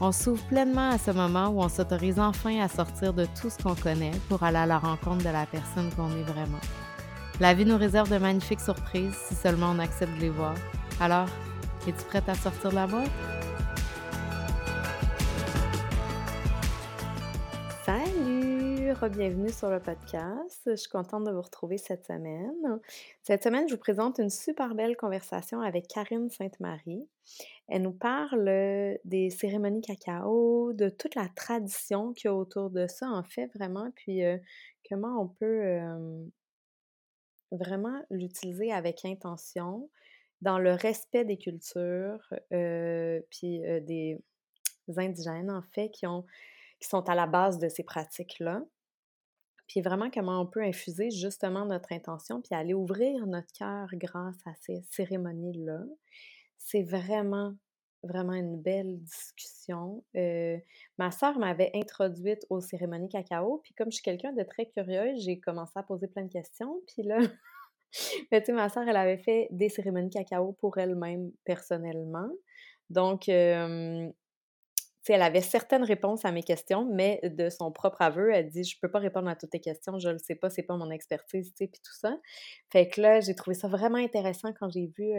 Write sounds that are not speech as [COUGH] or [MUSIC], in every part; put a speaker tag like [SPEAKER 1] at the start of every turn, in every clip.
[SPEAKER 1] On s'ouvre pleinement à ce moment où on s'autorise enfin à sortir de tout ce qu'on connaît pour aller à la rencontre de la personne qu'on est vraiment. La vie nous réserve de magnifiques surprises si seulement on accepte de les voir. Alors, es-tu prête à sortir de la boîte? Salut! Bienvenue sur le podcast. Je suis contente de vous retrouver cette semaine. Cette semaine, je vous présente une super belle conversation avec Karine Sainte-Marie. Elle nous parle des cérémonies cacao, de toute la tradition qu'il y a autour de ça, en fait, vraiment, puis comment on peut vraiment l'utiliser avec intention, dans le respect des cultures, puis des indigènes, en fait, qui qui sont à la base de ces pratiques-là. Puis vraiment comment on peut infuser justement notre intention, puis aller ouvrir notre cœur grâce à ces cérémonies-là. C'est vraiment, vraiment une belle discussion. Euh, ma sœur m'avait introduite aux cérémonies cacao, puis comme je suis quelqu'un de très curieux, j'ai commencé à poser plein de questions, puis là... Mais [LAUGHS] tu sais, ma sœur, elle avait fait des cérémonies cacao pour elle-même personnellement. Donc, elle avait certaines réponses à mes questions, mais de son propre aveu, elle dit Je peux pas répondre à toutes tes questions, je le sais pas, c'est pas mon expertise, tu sais, puis tout ça. Fait que là, j'ai trouvé ça vraiment intéressant quand j'ai vu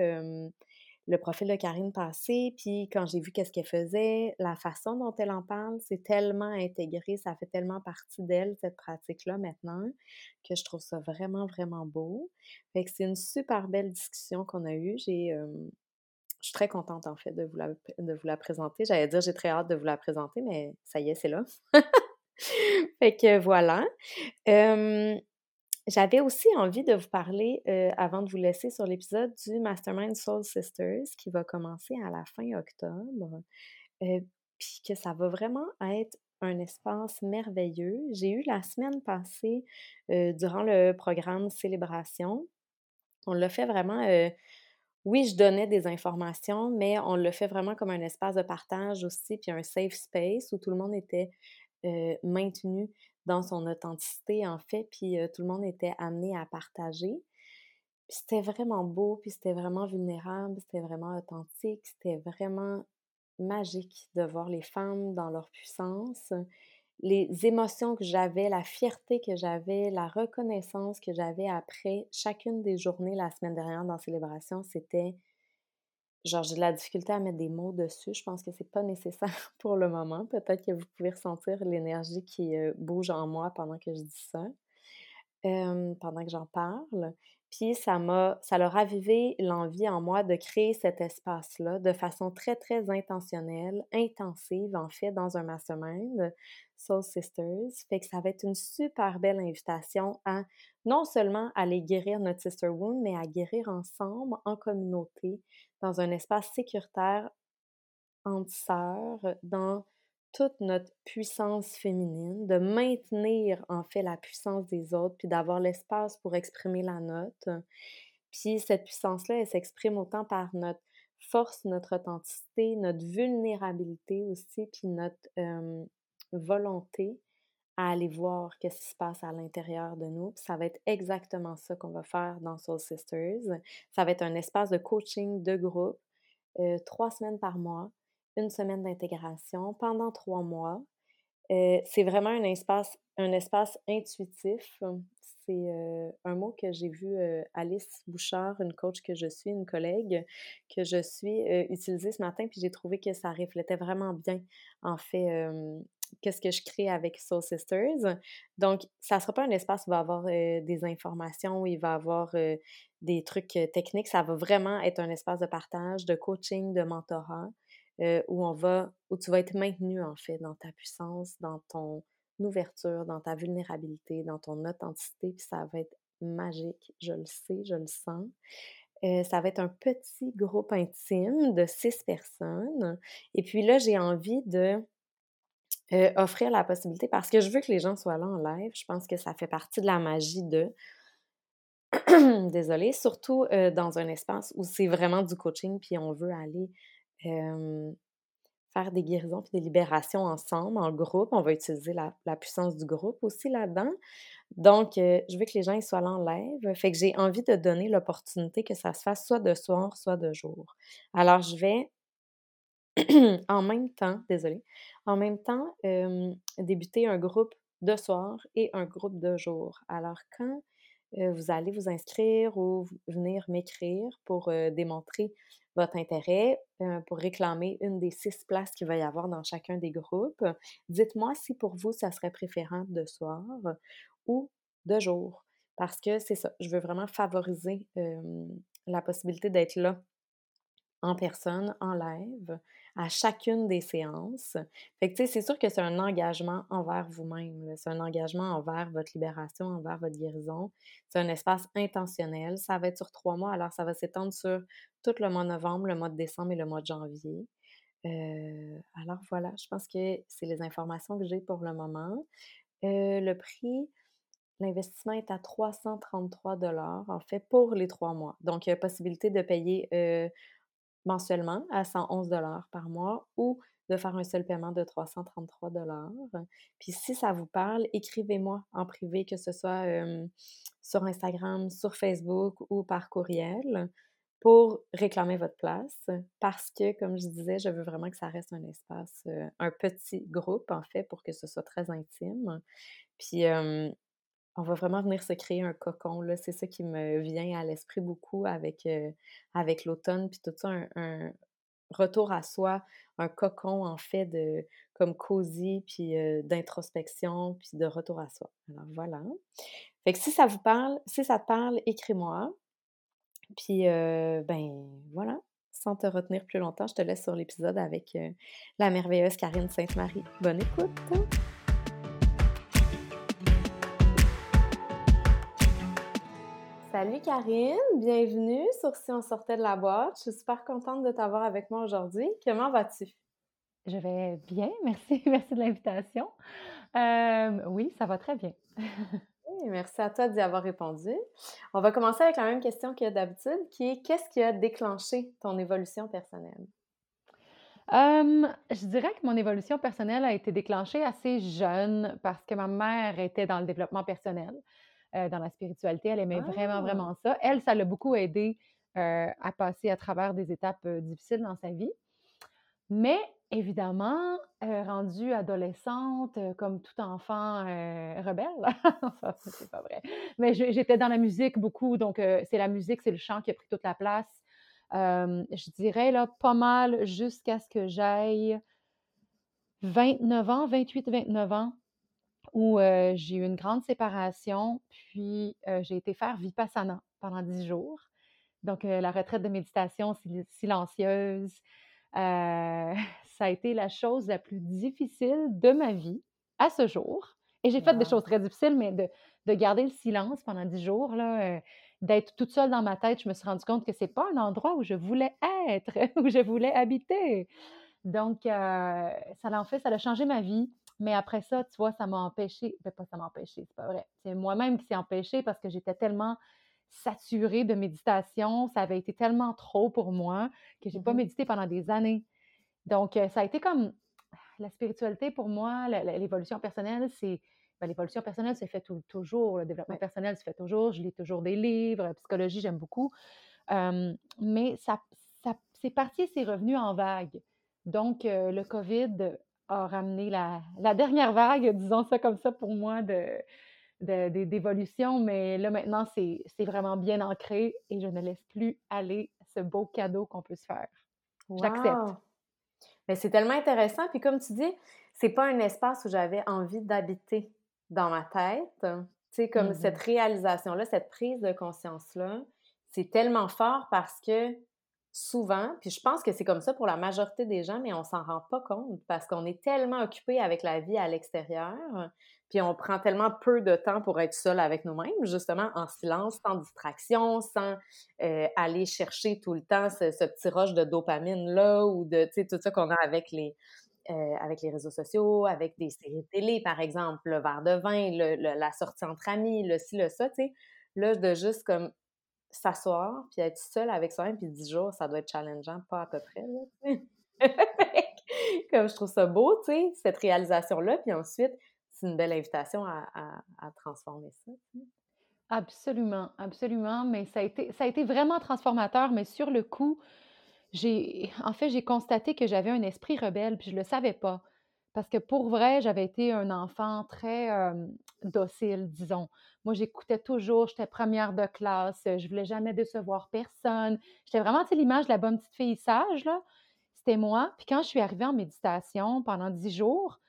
[SPEAKER 1] le profil de Karine passer, puis quand j'ai vu qu'est-ce qu'elle faisait, la façon dont elle en parle, c'est tellement intégré, ça fait tellement partie d'elle, cette pratique-là maintenant, que je trouve ça vraiment, vraiment beau. Fait que c'est une super belle discussion qu'on a eue. J'ai je suis très contente, en fait, de vous la, de vous la présenter. J'allais dire, j'ai très hâte de vous la présenter, mais ça y est, c'est là. [LAUGHS] fait que voilà. J'avais aussi envie de vous parler, avant de vous laisser sur l'épisode, du Mastermind Soul Sisters qui va commencer à la fin octobre. Puis que ça va vraiment être un espace merveilleux. J'ai eu la semaine passée, durant le programme Célébration, on l'a fait vraiment oui, je donnais des informations, mais on le fait vraiment comme un espace de partage aussi, puis un safe space où tout le monde était maintenu dans son authenticité, en fait, puis tout le monde était amené à partager. C'était vraiment beau, puis c'était vraiment vulnérable, c'était vraiment authentique, c'était vraiment magique de voir les femmes dans leur puissance, les émotions que j'avais, la fierté que j'avais, la reconnaissance que j'avais après chacune des journées la semaine dernière dans Célébration, c'était genre j'ai de la difficulté à mettre des mots dessus. Je pense que c'est pas nécessaire [LAUGHS] pour le moment. Peut-être que vous pouvez ressentir l'énergie qui euh, bouge en moi pendant que je dis ça, pendant que j'en parle. Puis ça m'a, ça a ravivé l'envie en moi de créer cet espace-là de façon très, très intentionnelle, intensive, en fait, dans un mastermind Soul Sisters. Fait que ça va être une super belle invitation à non seulement aller guérir notre sister wound, mais à guérir ensemble, en communauté, dans un espace sécuritaire entre sœurs, dans toute notre puissance féminine, de maintenir en fait la puissance des autres, puis d'avoir l'espace pour exprimer la nôtre. Puis cette puissance-là, elle s'exprime autant par notre force, notre authenticité, notre vulnérabilité aussi, puis notre volonté à aller voir qu'est-ce qui se passe à l'intérieur de nous. Puis ça va être exactement ça qu'on va faire dans Soul Sisters. Ça va être un espace de coaching de groupe, trois semaines par mois une semaine d'intégration pendant trois mois. C'est vraiment un espace, un espace intuitif. C'est un mot que j'ai vu Alice Bouchard, une coach que je suis, une collègue que je suis, utiliser ce matin, puis j'ai trouvé que ça reflétait vraiment bien, en fait, qu'est-ce que je crée avec Soul Sisters. Donc, ça ne sera pas un espace où il va y avoir des informations, où il va y avoir des trucs techniques. Ça va vraiment être un espace de partage, de coaching, de mentorat. Euh, où on va, où tu vas être maintenu en fait dans ta puissance, dans ton ouverture, dans ta vulnérabilité, dans ton authenticité, puis ça va être magique, je le sais, je le sens. Euh, ça va être un petit groupe intime de six personnes. Et puis là, j'ai envie de offrir la possibilité parce que je veux que les gens soient là en live. Je pense que ça fait partie de la magie de [CLEARS THROAT] désolée, surtout, dans un espace où c'est vraiment du coaching puis on veut aller, faire des guérisons puis des libérations ensemble, en groupe. On va utiliser la puissance du groupe aussi là-dedans. Donc, je veux que les gens soient là en live. Fait que j'ai envie de donner l'opportunité que ça se fasse soit de soir, soit de jour. Alors, je vais [CLEARS THROAT] en même temps, désolée, en même temps, débuter un groupe de soir et un groupe de jour. Alors, quand vous allez vous inscrire ou venir m'écrire pour démontrer votre intérêt, pour réclamer une des six places qu'il va y avoir dans chacun des groupes. Dites-moi si pour vous, ça serait préférant de soir ou de jour. Parce que c'est ça, je veux vraiment favoriser la possibilité d'être là en personne, en live, à chacune des séances. Fait que, tu sais, c'est sûr que c'est un engagement envers vous-même. C'est un engagement envers votre libération, envers votre guérison. C'est un espace intentionnel. Ça va être sur trois mois, alors ça va s'étendre sur tout le mois de novembre, le mois de décembre et le mois de janvier. Euh, alors voilà, je pense que c'est les informations que j'ai pour le moment. Euh, le prix, l'investissement est à 333 en fait, pour les trois mois. Donc, il y a possibilité de payer euh, mensuellement à 111 par mois ou de faire un seul paiement de 333 Puis si ça vous parle, écrivez-moi en privé, que ce soit sur Instagram, sur Facebook ou par courriel pour réclamer votre place parce que, comme je disais, je veux vraiment que ça reste un espace, un petit groupe en fait pour que ce soit très intime. Puis on va vraiment venir se créer un cocon. C'est ça qui me vient à l'esprit beaucoup avec, euh, l'automne, puis tout ça, un, retour à soi, un cocon en fait de comme cosy, puis euh, d'introspection, puis de retour à soi. Alors voilà. Fait que si ça vous parle, si ça te parle, écris-moi. Puis euh, ben voilà, sans te retenir plus longtemps, je te laisse sur l'épisode avec la merveilleuse Karine Sainte-Marie. Bonne écoute! Salut Karine, bienvenue sur Si on sortait de la boîte. Je suis super contente de t'avoir avec moi aujourd'hui. Comment vas-tu?
[SPEAKER 2] Je vais bien, [LAUGHS] merci, merci de l'invitation. Euh, oui, ça va très bien. [LAUGHS]
[SPEAKER 1] merci à toi d'y avoir répondu. On va commencer avec la même question que d'habitude, qui est qu'est-ce qui a déclenché ton évolution personnelle?
[SPEAKER 2] je dirais que mon évolution personnelle a été déclenchée assez jeune parce que ma mère était dans le développement personnel. Euh, dans la spiritualité. Elle aimait vraiment, ah! vraiment ça. Elle, ça l'a beaucoup aidé euh, à passer à travers des étapes euh, difficiles dans sa vie. Mais évidemment, rendue adolescente, comme tout enfant rebelle, [LAUGHS] ça, c'est pas vrai. Mais j'étais dans la musique beaucoup, donc c'est la musique, c'est le chant qui a pris toute la place. je dirais là pas mal jusqu'à ce que j'aille 29 ans, 28-29 ans où j'ai eu une grande séparation, puis j'ai été faire Vipassana pendant dix jours. Donc, la retraite de méditation silencieuse, [LAUGHS] ça a été la chose la plus difficile de ma vie à ce jour. Et j'ai fait des choses très difficiles, mais de, de garder le silence pendant dix jours, là, d'être toute seule dans ma tête, je me suis rendu compte que c'est pas un endroit où je voulais être, [LAUGHS] où je voulais habiter. Donc, ça l'a en fait, ça a changé ma vie. Mais après ça, tu vois, ça m'a empêché. Ben, pas ça m'a empêché, c'est pas vrai. C'est moi-même qui s'est empêché parce que j'étais tellement saturée de méditation. Ça avait été tellement trop pour moi que j'ai pas mmh médité pendant des années. Donc, ça a été comme la spiritualité pour moi, l'évolution personnelle, c'est. Ben, l'évolution personnelle se fait toujours, le développement personnel se fait toujours. Je lis toujours des livres, psychologie, j'aime beaucoup. mais ça, ça c'est parti, c'est revenu en vague. Donc, le COVID a ramené la, dernière vague, disons ça comme ça pour moi, de, d'évolution, mais là maintenant, c'est, vraiment bien ancré et je ne laisse plus aller ce beau cadeau qu'on peut se faire. J'accepte.
[SPEAKER 1] Mais c'est tellement intéressant. Puis comme tu dis, c'est pas un espace où j'avais envie d'habiter dans ma tête. Tu sais, comme cette mm-hmm. réalisation-là, cette prise de conscience-là, c'est tellement fort parce que souvent, puis je pense que c'est comme ça pour la majorité des gens, mais on s'en rend pas compte parce qu'on est tellement occupé avec la vie à l'extérieur, puis on prend tellement peu de temps pour être seul avec nous-mêmes, justement en silence, sans distraction, sans euh, aller chercher tout le temps ce, petit rush de dopamine là ou de tout ça qu'on a avec les euh, avec les réseaux sociaux, avec des séries télé, par exemple, le verre de vin, la sortie entre amis, le ci, le ça, tu sais. Là, de juste comme s'asseoir, puis être seule avec soi-même, puis 10 jours, ça doit être challengeant, pas à peu près, là, [LAUGHS] comme je trouve ça beau, tu sais, cette réalisation-là, puis ensuite, c'est une belle invitation à, transformer ça.
[SPEAKER 2] Absolument, absolument, mais ça a été, ça a été vraiment transformateur, mais sur le coup, j'ai, en fait, j'ai constaté que j'avais un esprit rebelle, puis je le savais pas. Parce que pour vrai, j'avais été un enfant très docile, disons. Moi, j'écoutais toujours, j'étais première de classe, je voulais jamais décevoir personne. J'étais vraiment, tu l'image de la bonne petite fille sage, là. C'était moi. Puis quand je suis arrivée en méditation pendant dix jours,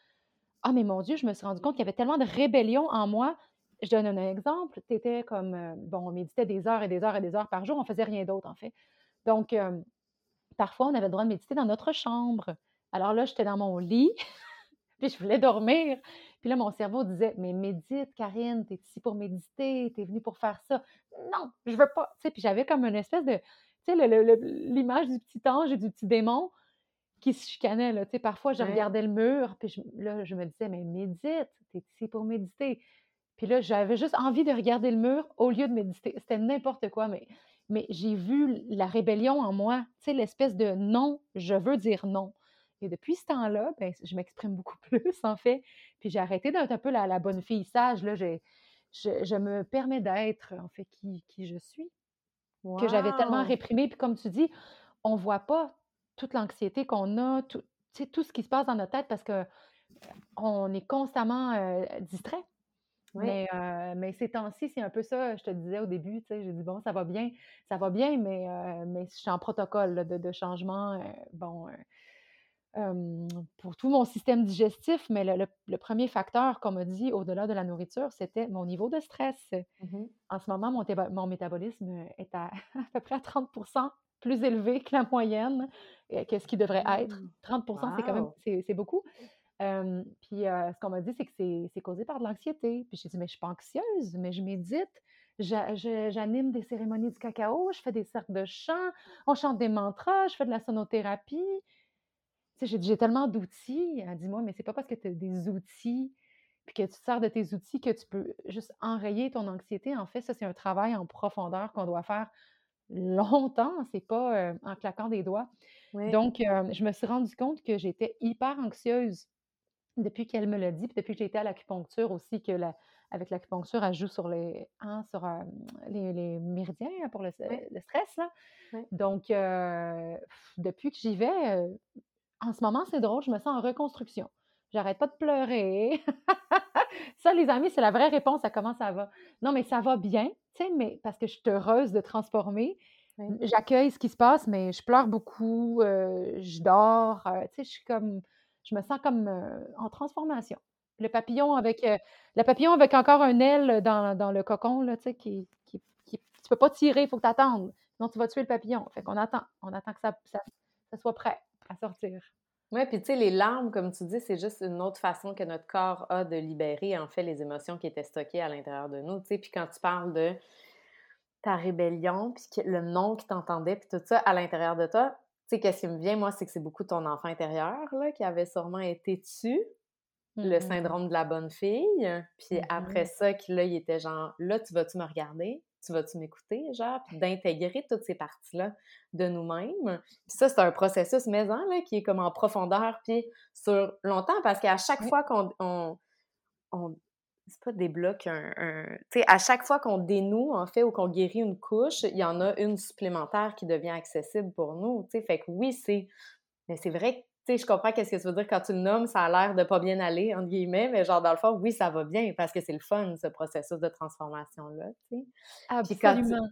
[SPEAKER 2] ah, mais mon Dieu, je me suis rendu compte qu'il y avait tellement de rébellion en moi. Je donne un exemple. Tu étais comme, bon, on méditait des heures et des heures et des heures par jour, on faisait rien d'autre, en fait. Donc, parfois, on avait le droit de méditer dans notre chambre. Alors là, j'étais dans mon lit, [LAUGHS] puis je voulais dormir. Puis là, mon cerveau disait Mais médite, Karine, t'es ici pour méditer, t'es venue pour faire ça. Non, je veux pas. Tu sais, puis j'avais comme une espèce de. Tu sais, l'image du petit ange et du petit démon qui se chicanait. Là. Tu sais, parfois, je regardais le mur, puis là, je me disais Mais médite, t'es ici pour méditer. Puis là, j'avais juste envie de regarder le mur au lieu de méditer. C'était n'importe quoi, mais, mais j'ai vu la rébellion en moi, tu sais, l'espèce de non, je veux dire non. Et depuis ce temps-là, ben, je m'exprime beaucoup [LAUGHS] plus, en fait. Puis j'ai arrêté d'être un peu la, bonne fille sage. Là, je, je, me permets d'être, en fait, qui, qui je suis. Que j'avais tellement réprimé. Puis comme tu dis, on ne voit pas toute l'anxiété qu'on a, tout, tout ce qui se passe dans notre tête parce qu'on on est constamment euh, distrait. Mais, euh, mais ces temps-ci, c'est un peu ça, je te disais au début, tu sais, j'ai dit, bon, ça va bien, ça va bien, mais, euh, mais je suis en protocole de, de, changement. bon, pour tout mon système digestif, mais le, premier facteur qu'on m'a dit au-delà de la nourriture, c'était mon niveau de stress. Mmh en ce moment, mon, mon, métabolisme est à, [LAUGHS] à peu près à 30% plus élevé que la moyenne, que ce qui devrait être. 30% mmh. c'est quand même c'est beaucoup. puis ce qu'on m'a dit, c'est que c'est causé par de l'anxiété. Puis j'ai dit, mais je suis pas anxieuse, mais je médite. J'anime des cérémonies du cacao, je fais des cercles de chant, on chante des mantras, je fais de la sonothérapie j'ai tellement d'outils. Dis-moi, mais c'est pas parce que tu as des outils puis que tu sers de tes outils que tu peux juste enrayer ton anxiété. En fait, ça, c'est un travail en profondeur qu'on doit faire longtemps. C'est pas en claquant des doigts. Donc, je me suis rendu compte que j'étais hyper anxieuse depuis qu'elle me l'a dit, puis depuis que j'ai été à l'acupuncture aussi, que avec l'acupuncture, elle joue sur les, hein, sur, les, méridiens hein, pour le, stress. Là. Donc, depuis que j'y vais, en ce moment, c'est drôle, je me sens en reconstruction. J'arrête pas de pleurer. [LAUGHS] ça, les amis, c'est la vraie réponse à comment ça va. Non, mais ça va bien, tu sais, mais parce que je suis heureuse de transformer. J'accueille ce qui se passe, mais je pleure beaucoup, euh, je dors, euh, tu sais, je suis comme, je me sens comme euh, en transformation. Le papillon avec, le papillon avec encore un aile dans, le cocon, là, tu sais, qui, qui, tu peux pas tirer, il faut que tu attendes. Sinon, tu vas tuer le papillon. Fait qu'on attend, on attend que ça, ça soit prêt à sortir.
[SPEAKER 1] Oui, puis tu sais, les larmes, comme tu dis, c'est juste une autre façon que notre corps a de libérer, en fait, les émotions qui étaient stockées à l'intérieur de nous. Tu sais, puis quand tu parles de ta rébellion, puis le nom qui t'entendait, puis tout ça à l'intérieur de toi, tu sais, qu'est-ce qui me vient, moi, c'est que c'est beaucoup ton enfant intérieur, là, qui avait sûrement été dessus, le mmh syndrome de la bonne fille. Puis après mmh ça, qui là, il était genre, là, tu vas-tu me regarder? Tu vas-tu m'écouter, genre, puis d'intégrer toutes ces parties-là de nous-mêmes. Puis ça, c'est un processus maison, là, qui est comme en profondeur, puis sur longtemps, parce qu'à chaque fois qu'on... On, on c'est pas débloque un... un tu sais, à chaque fois qu'on dénoue, en fait, ou qu'on guérit une couche, il y en a une supplémentaire qui devient accessible pour nous, tu sais. Fait que oui, c'est... Mais c'est vrai je comprends qu'est-ce que tu veux dire quand tu le nommes, ça a l'air de pas bien aller, entre guillemets, mais genre, dans le fond, oui, ça va bien parce que c'est le fun, ce processus de transformation-là, tu sais.
[SPEAKER 2] Absolument.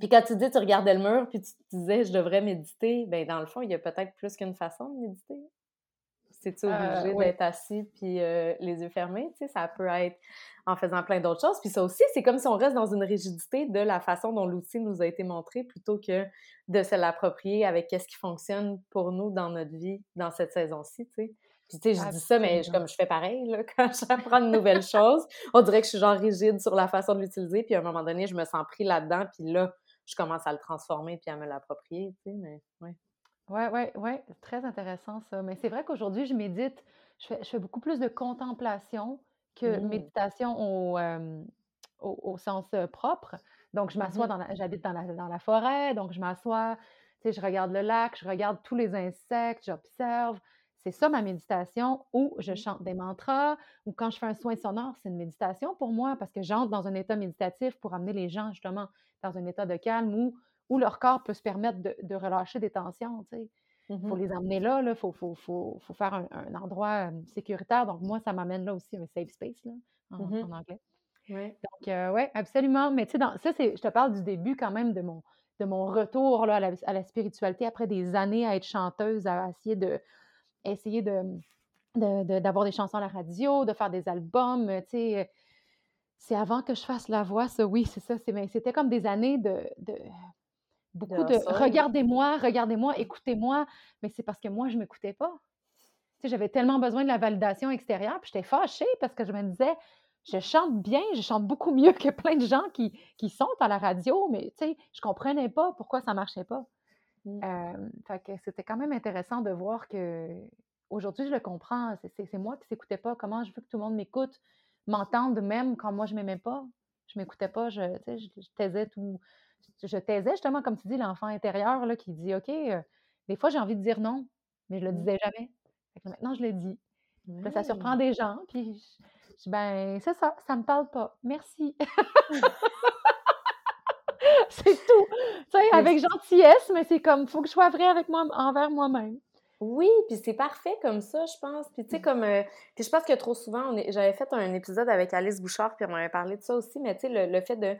[SPEAKER 1] Puis quand, tu, dis tu regardais le mur, puis tu te disais je devrais méditer, ben dans le fond, il y a peut-être plus qu'une façon de méditer. C'est-tu euh, obligé d'être assis puis euh, les yeux fermés? Tu sais, ça peut être en faisant plein d'autres choses. Puis ça aussi, c'est comme si on reste dans une rigidité de la façon dont l'outil nous a été montré plutôt que de se l'approprier avec qu'est-ce qui fonctionne pour nous dans notre vie dans cette saison-ci, tu sais. Puis tu sais, je dis ça, mais comme je fais pareil, là, [LAUGHS] quand j'apprends une nouvelle chose, on dirait que je suis genre rigide sur la façon de l'utiliser, puis à un moment donné, je me sens pris là-dedans, puis là, je commence à le transformer puis à me l'approprier, tu sais, mais ouais.
[SPEAKER 2] Ouais, ouais, ouais, très intéressant ça. Mais c'est vrai qu'aujourd'hui, je médite, je fais, je fais beaucoup plus de contemplation que
[SPEAKER 1] Mmh.
[SPEAKER 2] méditation au, euh, au, au sens propre. Donc, je m'assois
[SPEAKER 1] Mmh
[SPEAKER 2] dans j'habite dans la, dans la forêt, donc je m'assois, tu sais, je regarde le lac, je regarde tous les insectes, j'observe. C'est ça ma méditation, ou je
[SPEAKER 1] mh.
[SPEAKER 2] chante des mantras, ou quand je fais un soin sonore, c'est une méditation pour moi parce que j'entre dans un état méditatif pour amener les gens justement dans un état de calme où, où leur corps peut se permettre de, de relâcher des tensions. Il faut
[SPEAKER 1] Mmh
[SPEAKER 2] les emmener là, il faut, faut, faut, faut, faire un, un endroit sécuritaire. Donc, moi, ça m'amène là aussi, un safe space, là, en,
[SPEAKER 1] Mmh
[SPEAKER 2] en anglais.
[SPEAKER 1] Ouais.
[SPEAKER 2] Donc, euh, oui, absolument. Mais tu sais, ça, je te parle du début quand même de mon, de mon retour là, à, la, à la spiritualité après des années à être chanteuse, à essayer de, essayer de, d'avoir des chansons à la radio, de faire des albums. Tu sais, c'est avant que je fasse la voix, ça, oui, c'est ça. C'était comme des années de De beaucoup de regardez-moi, regardez-moi, écoutez-moi, mais c'est parce que moi, je ne m'écoutais pas. Tu sais, j'avais tellement besoin de la validation extérieure, puis j'étais fâchée parce que je me disais, je chante bien, je chante beaucoup mieux que plein de gens qui, qui sont à la radio, mais tu sais, je comprenais pas pourquoi ça marchait pas.
[SPEAKER 1] Mmh.
[SPEAKER 2] Euh, fait que c'était quand même intéressant de voir que aujourd'hui, je le comprends. C'est- moi qui s'écoutais pas. Comment je veux que tout le monde m'écoute, m'entende même quand moi je m'aimais pas. Je m'écoutais pas, je, je taisais tout. Je taisais justement, comme tu dis, l'enfant intérieur là, qui dit OK, euh, des fois j'ai envie de dire non, mais je le disais jamais. Maintenant, je le dis. Ça surprend des gens, puis je, je dis, ben, c'est ça, ça me parle pas. Merci. [LAUGHS] c'est tout. Tu sais, avec gentillesse, mais c'est comme, faut que je sois vraie avec moi, envers moi-même.
[SPEAKER 1] Oui, puis c'est parfait comme ça, je pense. Puis tu sais, comme... euh, puis je pense que trop souvent, on est... j'avais fait un épisode avec Alice Bouchard, puis on avait parlé de ça aussi, mais tu sais, le, le fait de...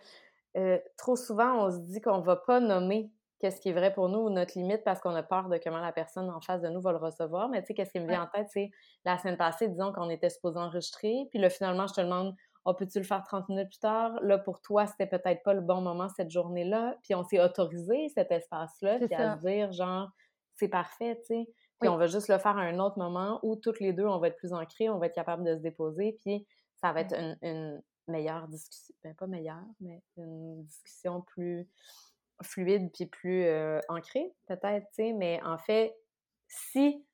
[SPEAKER 1] euh, trop souvent, on se dit qu'on va pas nommer qu'est-ce qui est vrai pour nous ou notre limite parce qu'on a peur de comment la personne en face de nous va le recevoir. Mais tu sais, qu'est-ce qui me vient en tête, c'est la semaine passée, disons qu'on était supposé enregistrer, puis là, finalement, je te demande, oh, peux-tu le faire 30 minutes plus tard? Là, pour toi, c'était peut-être pas le bon moment cette journée-là, puis on s'est autorisé cet espace-là, puis à se dire, genre, c'est parfait, tu sais. Puis
[SPEAKER 2] Oui.
[SPEAKER 1] on va juste le faire à un autre moment où toutes les deux, on va être plus ancrés, on va être capable de se déposer, puis ça va être une meilleure discussion. Ben, pas meilleure, mais une discussion plus fluide puis plus euh, ancrée, peut-être, tu sais. Mais en fait, si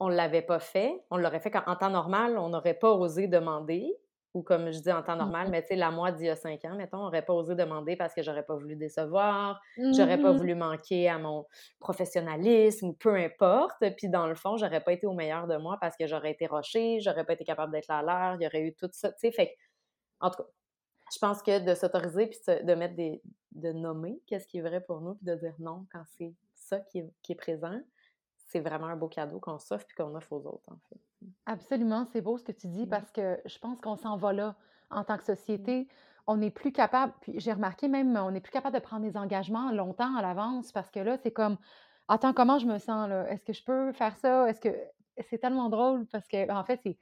[SPEAKER 1] on ne l'avait pas fait, on l'aurait fait quand, en temps normal, on n'aurait pas osé demander. Ou comme je dis en temps normal,
[SPEAKER 2] Mhm.
[SPEAKER 1] mais tu sais, la moi d'il y a cinq ans, mettons, on n'aurait pas osé demander parce que j'aurais pas voulu décevoir, j'aurais pas
[SPEAKER 2] Mhm.
[SPEAKER 1] voulu manquer à mon professionnalisme peu importe. Puis dans le fond, j'aurais pas été au meilleur de moi parce que j'aurais été rochée, j'aurais pas été capable d'être à l'heure, il y aurait eu tout ça, tu sais. Fait que, en tout cas, je pense que de s'autoriser puis de mettre des. de nommer qu'est-ce qui est vrai pour nous puis de dire non quand c'est ça qui est, qui est présent, c'est vraiment un beau cadeau qu'on s'offre puis qu'on offre aux autres, en fait.
[SPEAKER 2] Absolument, c'est beau ce que tu dis
[SPEAKER 1] Mm.
[SPEAKER 2] parce que je pense qu'on s'en va là en tant que
[SPEAKER 1] Mm.
[SPEAKER 2] société. On n'est plus capable, puis j'ai remarqué même, on n'est plus capable de prendre des engagements longtemps à l'avance parce que là, c'est comme, attends, comment je me sens là? Est-ce que je peux faire ça? Est-ce que c'est tellement drôle parce que, en fait, c'est,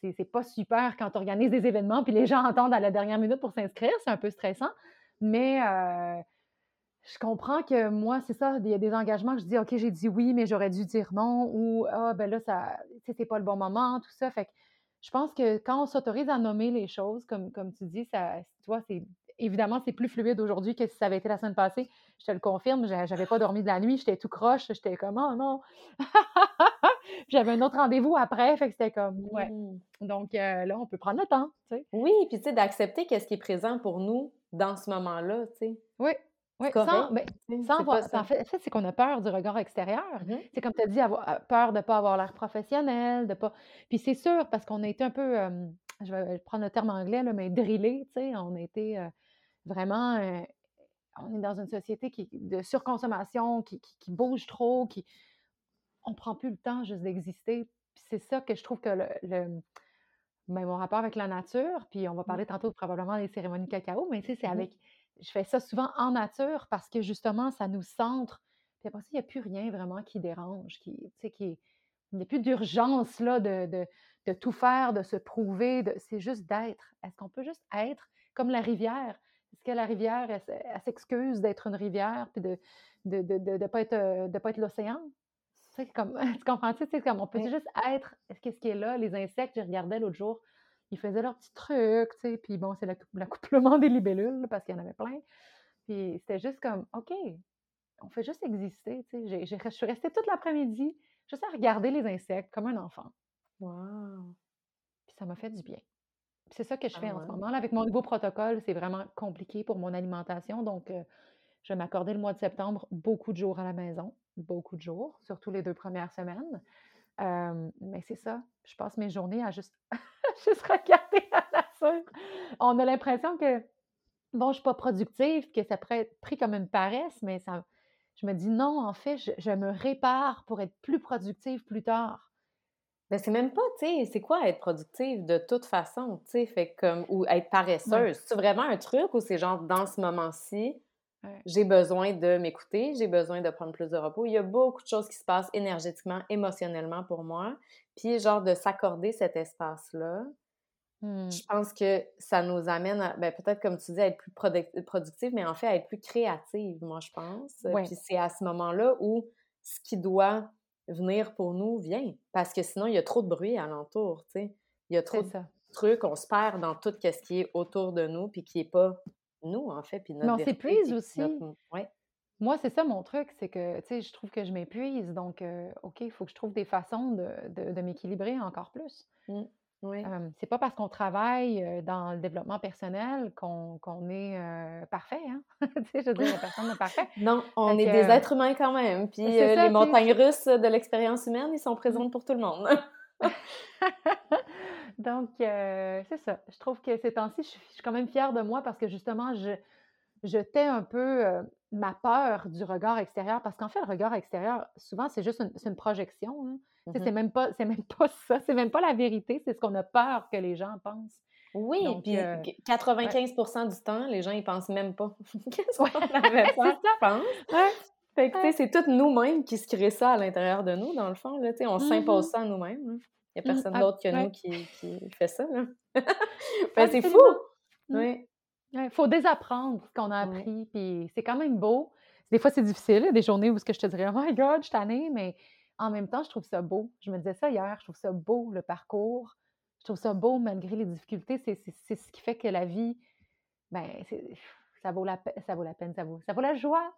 [SPEAKER 2] c'est, pas super quand tu organises des événements puis les gens attendent à la dernière minute pour s'inscrire, c'est un peu stressant. Mais euh, je comprends que moi, c'est ça, il y a des engagements que je dis, OK, j'ai dit oui, mais j'aurais dû dire non, ou ah, ben là, ça, c'est pas le bon moment, tout ça. Fait que je pense que quand on s'autorise à nommer les choses, comme, tu dis, ça, tu vois, c'est évidemment, c'est plus fluide aujourd'hui que si ça avait été la semaine passée. Je te le confirme, j'a- j'avais pas dormi de la nuit, j'étais tout croche, j'étais comme, oh non. [LAUGHS] J'avais un autre rendez-vous après, fait que c'était comme, ouais.
[SPEAKER 1] Mm.
[SPEAKER 2] Donc euh, là, on peut prendre le temps, tu sais.
[SPEAKER 1] Oui, puis tu sais, d'accepter qu'est-ce qui est présent pour nous dans ce moment-là, tu sais.
[SPEAKER 2] Oui, oui, sans, ben, sans En fait, en fait, c'est qu'on a peur du regard extérieur.
[SPEAKER 1] Mhm.
[SPEAKER 2] C'est comme tu as dit, avoir euh, peur de ne pas avoir l'air professionnel, de pas. Puis c'est sûr, parce qu'on a été un peu, euh, je vais prendre le terme anglais, là, mais drillé, tu sais, on a été euh, vraiment, euh, on est dans une société qui, de surconsommation, qui, qui, qui bouge trop, qui, on prend plus le temps juste d'exister. C'est ça que je trouve que le, le- ben, mon rapport avec la nature, puis on va
[SPEAKER 1] Mm.
[SPEAKER 2] parler tantôt probablement des cérémonies cacao, mais tu sais, c'est
[SPEAKER 1] Mhm.
[SPEAKER 2] avec, je fais ça souvent en nature parce que justement, ça nous centre. Puis après ça, il n'y a plus rien vraiment qui dérange, qui, tu sais, qui, il n'y a plus d'urgence là de, de, de tout faire, de se prouver, de, c'est juste d'être. Est-ce qu'on peut juste être comme la rivière? Est-ce que la rivière, elle, s'excuse d'être une rivière, puis de ne de, de, de, pas être, euh, de pas être l'océan? Tu sais, comme, [LAUGHS] tu comprends-tu? Tu sais, comme on peut
[SPEAKER 1] Ouais.
[SPEAKER 2] juste être, qu'est-ce qui est là? Les insectes, je regardais l'autre jour, ils faisaient leurs petits trucs, tu sais, puis bon, c'est l'accou- l'accouplement [LAUGHS] des libellules, parce qu'il y en avait plein. Puis c'était juste comme, OK, on fait juste exister. Je suis restée toute l'après-midi juste à regarder les insectes comme un enfant.
[SPEAKER 1] Wow!
[SPEAKER 2] Puis ça m'a fait du bien. C'est ça que je
[SPEAKER 1] Ah
[SPEAKER 2] fais en ce moment. Là, avec mon nouveau protocole, c'est vraiment compliqué pour mon alimentation. Donc, euh, je vais m'accorder le mois de septembre beaucoup de jours à la maison, beaucoup de jours, surtout les deux premières semaines. Euh, mais c'est ça, je passe mes journées à juste, [LAUGHS] juste regarder la nature. On a l'impression que, bon, je ne suis pas productive, que ça pourrait être pris comme une paresse, mais ça, je me dis non, en fait, je, je me répare pour être plus productive plus tard.
[SPEAKER 1] Ben, c'est même pas, tu sais, c'est quoi être productive de toute façon, tu sais, fait comme, ou être paresseuse? C'est vraiment un truc ou c'est genre dans ce moment-ci,
[SPEAKER 2] Ouais.
[SPEAKER 1] j'ai besoin de m'écouter, j'ai besoin de prendre plus de repos. Il y a beaucoup de choses qui se passent énergétiquement, émotionnellement pour moi. Puis, genre, de s'accorder cet espace-là,
[SPEAKER 2] Hmm.
[SPEAKER 1] je pense que ça nous amène, à, ben, peut-être comme tu dis, à être plus produc- productive, mais en fait, à être plus créative, moi, je pense.
[SPEAKER 2] Ouais.
[SPEAKER 1] Puis, c'est à ce moment-là où ce qui doit venir pour nous vient. Parce que sinon, il y a trop de bruit alentour, tu sais. Il y a trop
[SPEAKER 2] C'est
[SPEAKER 1] de
[SPEAKER 2] ça.
[SPEAKER 1] trucs, on se perd dans tout ce qui est autour de nous, puis qui n'est pas nous, en fait, puis
[SPEAKER 2] Mais
[SPEAKER 1] notre
[SPEAKER 2] on
[SPEAKER 1] vérité,
[SPEAKER 2] s'épuise
[SPEAKER 1] puis
[SPEAKER 2] aussi.
[SPEAKER 1] notre... Ouais.
[SPEAKER 2] Moi, c'est ça mon truc, c'est que, tu sais, je trouve que je m'épuise. Donc, euh, OK, il faut que je trouve des façons de, de- de m'équilibrer encore plus.
[SPEAKER 1] Mm.
[SPEAKER 2] Euh, c'est pas parce qu'on travaille euh, dans le développement personnel qu'on qu'on est euh, parfait, hein? [LAUGHS] tu sais, je veux dire, personne n'est parfaite. [LAUGHS]
[SPEAKER 1] Non, on
[SPEAKER 2] Fait
[SPEAKER 1] est
[SPEAKER 2] que,
[SPEAKER 1] des
[SPEAKER 2] euh,
[SPEAKER 1] êtres humains quand même. Puis
[SPEAKER 2] c'est
[SPEAKER 1] euh,
[SPEAKER 2] ça,
[SPEAKER 1] les
[SPEAKER 2] tu sais.
[SPEAKER 1] montagnes russes de l'expérience humaine, ils sont
[SPEAKER 2] Mm.
[SPEAKER 1] présentes pour tout le monde. [LAUGHS]
[SPEAKER 2] Donc, euh, c'est ça. Je trouve que ces temps-ci, je, suis je suis quand même fière de moi parce que justement, je, je tais un peu euh, ma peur du regard extérieur. Parce qu'en fait, le regard extérieur, souvent, c'est juste une, projection. hein. Sais, C'est même pas, c'est même pas ça, c'est même pas la vérité, c'est ce qu'on a peur que les gens pensent.
[SPEAKER 1] Oui,
[SPEAKER 2] Donc,
[SPEAKER 1] puis
[SPEAKER 2] euh,
[SPEAKER 1] qu- 95% du temps, les gens, ils pensent même pas. [LAUGHS] Qu'est-ce
[SPEAKER 2] Ouais,
[SPEAKER 1] qu'on [LAUGHS] avait peur?
[SPEAKER 2] Ouais,
[SPEAKER 1] Fait que, tu sais,
[SPEAKER 2] ouais.
[SPEAKER 1] c'est tout nous-mêmes qui se crée ça à l'intérieur de nous, dans le fond, là, on s'impose
[SPEAKER 2] Mhm.
[SPEAKER 1] ça à nous-mêmes. Il n'y a
[SPEAKER 2] Mm,
[SPEAKER 1] personne
[SPEAKER 2] ah,
[SPEAKER 1] d'autre que nous
[SPEAKER 2] ouais,
[SPEAKER 1] qui, qui fait ça, là. [LAUGHS] [LAUGHS] Ben, c'est fou!
[SPEAKER 2] Mm.
[SPEAKER 1] Oui,
[SPEAKER 2] Il faut désapprendre ce qu'on a appris, puis c'est quand même beau. Des fois, c'est difficile, il y a des journées où ce que je te dirais, oh my God, je tannée, mais en même temps, je trouve ça beau. Je me disais ça hier, je trouve ça beau, le parcours. Je trouve ça beau malgré les difficultés. C'est ce qui fait que la vie, ben, ça vaut la, pe- ça vaut la peine, ça vaut, ça vaut la joie.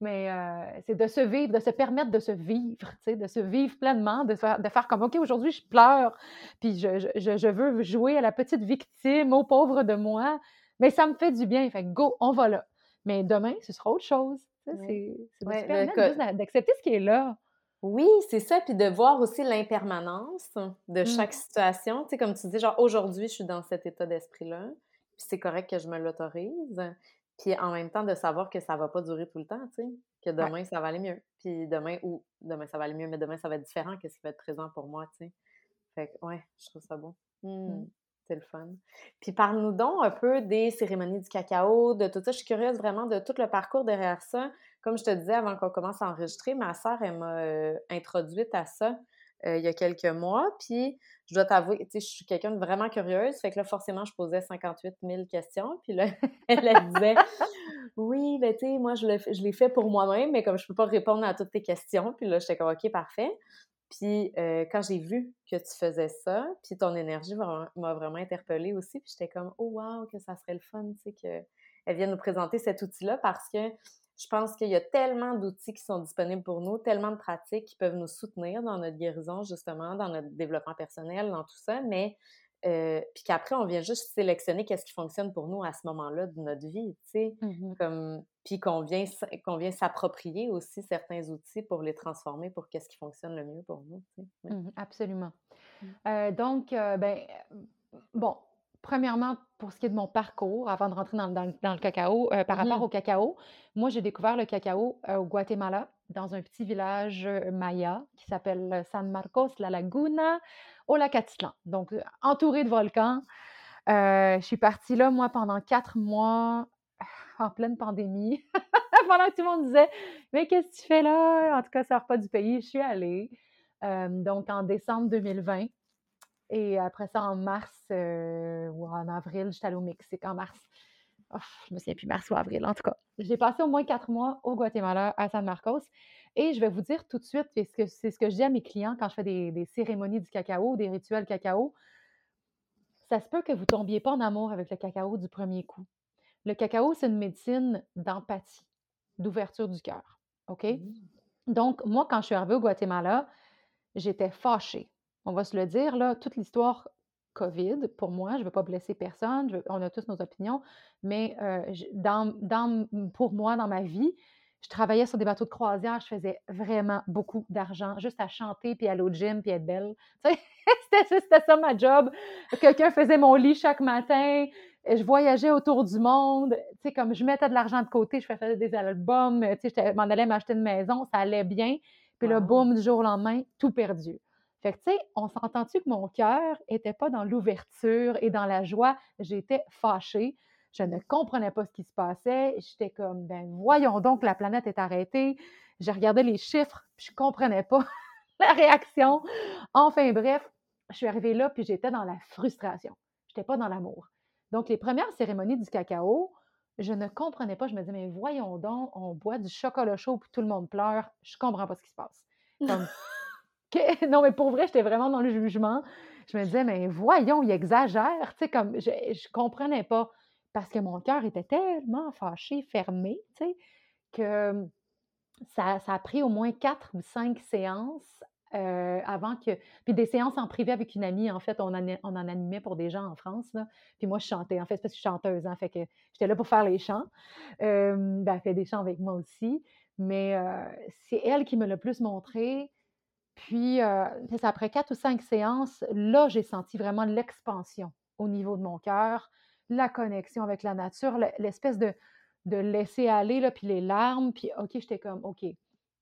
[SPEAKER 2] Mais euh, c'est de se vivre, de se permettre de se vivre, tu sais, de se vivre pleinement, de faire, de faire comme, OK, aujourd'hui, je pleure, puis je, je, je- je veux jouer à la petite victime, au pauvre de moi, mais ça me fait du bien. Fait que go, on va là. Mais demain, ce sera autre chose.
[SPEAKER 1] Oui.
[SPEAKER 2] C'est de se permettre d'accepter ce qui est là.
[SPEAKER 1] Oui, c'est ça, puis de voir aussi l'impermanence de
[SPEAKER 2] Mm.
[SPEAKER 1] chaque situation. Tu sais, comme tu dis, genre, aujourd'hui, je suis dans cet état d'esprit-là, puis c'est correct que je me l'autorise. Puis en même temps, de savoir que ça va pas durer tout le temps, tu sais, que
[SPEAKER 2] Ouais.
[SPEAKER 1] demain, ça va aller mieux. Puis demain, ou demain, ça va aller mieux, mais demain, ça va être différent, qu'est-ce qui va être présent pour moi, tu sais. Fait que, ouais, je trouve ça beau.
[SPEAKER 2] Mm.
[SPEAKER 1] Hmm, c'est le fun. Puis parle-nous donc un peu des cérémonies du cacao, de tout ça. Je suis curieuse vraiment de tout le parcours derrière ça. Comme je te disais avant qu'on commence à enregistrer, ma sœur, elle m'a euh, introduite à ça euh, il y a quelques mois. Puis je dois t'avouer, tu sais, je suis quelqu'un de vraiment curieuse. Fait que là, forcément, je posais 58 000 questions. Puis là, [LAUGHS] elle, elle disait Oui, ben tu sais, moi, je je l'ai fait pour moi-même, mais comme je peux pas répondre à toutes tes questions. Puis là, j'étais comme OK, parfait. Puis euh, quand j'ai vu que tu faisais ça, puis ton énergie m'a vraiment interpellée aussi, puis j'étais comme oh wow que ça serait le fun, tu sais qu'elle vienne nous présenter cet outil-là parce que je pense qu'il y a tellement d'outils qui sont disponibles pour nous, tellement de pratiques qui peuvent nous soutenir dans notre guérison justement, dans notre développement personnel, dans tout ça, mais euh, puis qu'après on vient juste sélectionner qu'est-ce qui fonctionne pour nous à ce moment-là de notre vie, tu sais comme puis qu'on vient qu'on vient s'approprier aussi certains outils pour les transformer pour qu'est-ce qui fonctionne le mieux pour nous tu sais. Ouais.
[SPEAKER 2] Mhm, absolument.
[SPEAKER 1] Mm.
[SPEAKER 2] Euh, donc, euh, ben, bon, premièrement, pour ce qui est de mon parcours, avant de rentrer dans, dans le- dans le cacao, euh, par rapport
[SPEAKER 1] Mhm.
[SPEAKER 2] au cacao, moi, j'ai découvert le cacao euh, au Guatemala, dans un petit village euh, maya qui s'appelle San Marcos La Laguna, au lac Atitlan. Donc, entouré de volcans. Euh, je suis partie là, moi, pendant quatre mois, en pleine pandémie, [LAUGHS] pendant que tout le monde disait Mais qu'est-ce que tu fais là? En tout cas, sors pas du pays. Je suis allée. Donc, en décembre 2020. Et après ça, en mars euh, ou en avril, j'étais allée au Mexique en mars. Oh, je me souviens plus mars ou avril, en tout cas. J'ai passé au moins quatre mois au Guatemala, à San Marcos. Et je vais vous dire tout de suite, c'est ce que je dis à mes clients quand je fais des, des cérémonies du cacao, des rituels cacao. Ça se peut que vous tombiez pas en amour avec le cacao du premier coup. Le cacao, c'est une médecine d'empathie, d'ouverture du cœur. OK? Mmh. Donc, moi, quand je suis arrivée au Guatemala, j'étais fâchée. On va se le dire, là, toute l'histoire COVID, pour moi, je ne veux pas blesser personne, on a tous nos opinions, mais euh, dans, dans, pour moi, dans ma vie, je travaillais sur des bateaux de croisière, je faisais vraiment beaucoup d'argent, juste à chanter, puis aller au gym, puis être belle. [LAUGHS] C'était ça ma job. Quelqu'un faisait mon lit chaque matin, je voyageais autour du monde, comme je mettais de l'argent de côté, je faisais des albums, je m'en allais m'acheter une maison, ça allait bien. Puis là, boum, du jour au lendemain, tout perdu. Fait que, tu sais, on s'entend-tu que mon cœur n'était pas dans l'ouverture et dans la joie? J'étais fâchée. Je ne comprenais pas ce qui se passait. J'étais comme, ben voyons donc, la planète est arrêtée. Je regardais les chiffres, puis je ne comprenais pas [LAUGHS] la réaction. Enfin bref, je suis arrivée là, puis j'étais dans la frustration. Je n'étais pas dans l'amour. Donc, les premières cérémonies du cacao, je ne comprenais pas. Je me disais, mais voyons donc, on boit du chocolat chaud puis tout le monde pleure. Je ne comprends pas ce qui se passe. [LAUGHS] non, mais pour vrai, j'étais vraiment dans le jugement. Je me disais, mais voyons, il exagère. Tu sais, comme je ne comprenais pas parce que mon cœur était tellement fâché, fermé, tu sais, que ça, ça, a pris au moins quatre ou cinq séances euh, avant que. Puis des séances en privé avec une amie, en fait, on en, on en animait pour des gens en France. Là. Puis moi, je chantais. En fait, parce que je suis chanteuse. Hein, fait que j'étais là pour faire les chants. Euh, ben, elle fait des chants avec moi aussi. Mais euh, c'est elle qui me l'a plus montré. Puis, euh, après quatre ou cinq séances, là, j'ai senti vraiment l'expansion au niveau de mon cœur, la connexion avec la nature, l'espèce de, de laisser aller, là, puis les larmes. Puis, OK, j'étais comme, OK,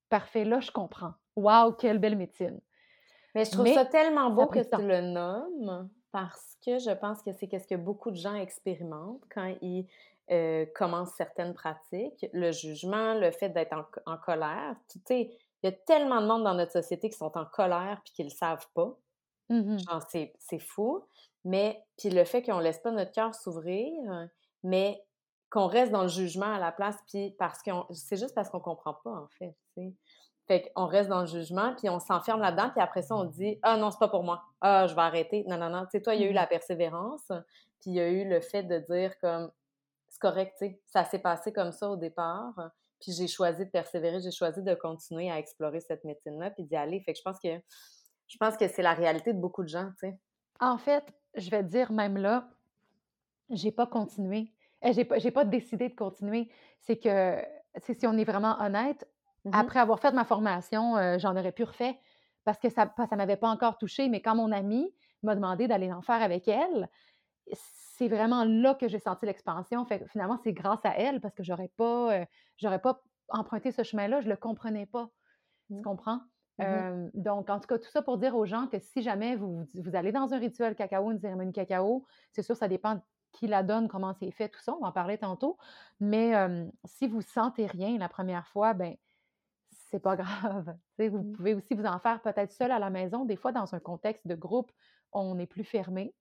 [SPEAKER 2] parfait, là, je comprends. Waouh, quelle belle médecine.
[SPEAKER 1] Mais je trouve ça tellement beau que tu le nommes parce que je pense que c'est ce que beaucoup de gens expérimentent quand ils euh, commencent certaines pratiques. Le jugement, le fait d'être en, en, colère. Tu sais, il y a tellement de monde dans notre société qui sont en colère puis qui le savent pas. Mmh c'est fou. Mais, puis le fait qu'on laisse pas notre cœur s'ouvrir, mais qu'on reste dans le jugement à la place, puis parce qu'on... C'est juste parce qu'on comprend pas, en fait, sais. Fait qu'on reste dans le jugement, puis on s'enferme là-dedans, puis après ça, on dit « Ah non, c'est pas pour moi. Ah, je vais arrêter. » Non, non, non. Tu sais, toi, il y a eu mmh la persévérance, puis il y a eu le fait de dire comme « C'est correct, tu sais. Ça s'est passé comme ça au départ. » Puis j'ai choisi de persévérer, j'ai choisi de continuer à explorer cette médecine-là, puis d'y aller. Fait que je pense que je pense que c'est la réalité de beaucoup de gens, tu sais.
[SPEAKER 2] En fait, je vais te dire même là, j'ai pas continué. Eh, j'ai pas, pas décidé de continuer. C'est que, si on est vraiment honnête, mmh après avoir fait ma formation, euh, j'en aurais pu refaire parce que ça ne m'avait pas encore touché. Mais quand mon amie m'a demandé d'aller en faire avec elle, c'est vraiment là que j'ai senti l'expansion. Fait finalement, c'est grâce à elle parce que j'aurais pas, euh, j'aurais pas emprunté ce chemin-là, je le comprenais pas. Tu mmh. comprends? Mmh donc, en tout cas, tout ça pour dire aux gens que si jamais vous, vous allez dans un rituel cacao, une cérémonie cacao, c'est sûr, ça dépend qui la donne, comment c'est fait, tout ça, on va en parler tantôt. Mais si vous sentez rien la première fois, ben c'est pas [LAUGHS] grave. vous mmh. pouvez aussi vous en faire peut-être seul à la maison. Des fois, dans un contexte de groupe, on est plus fermé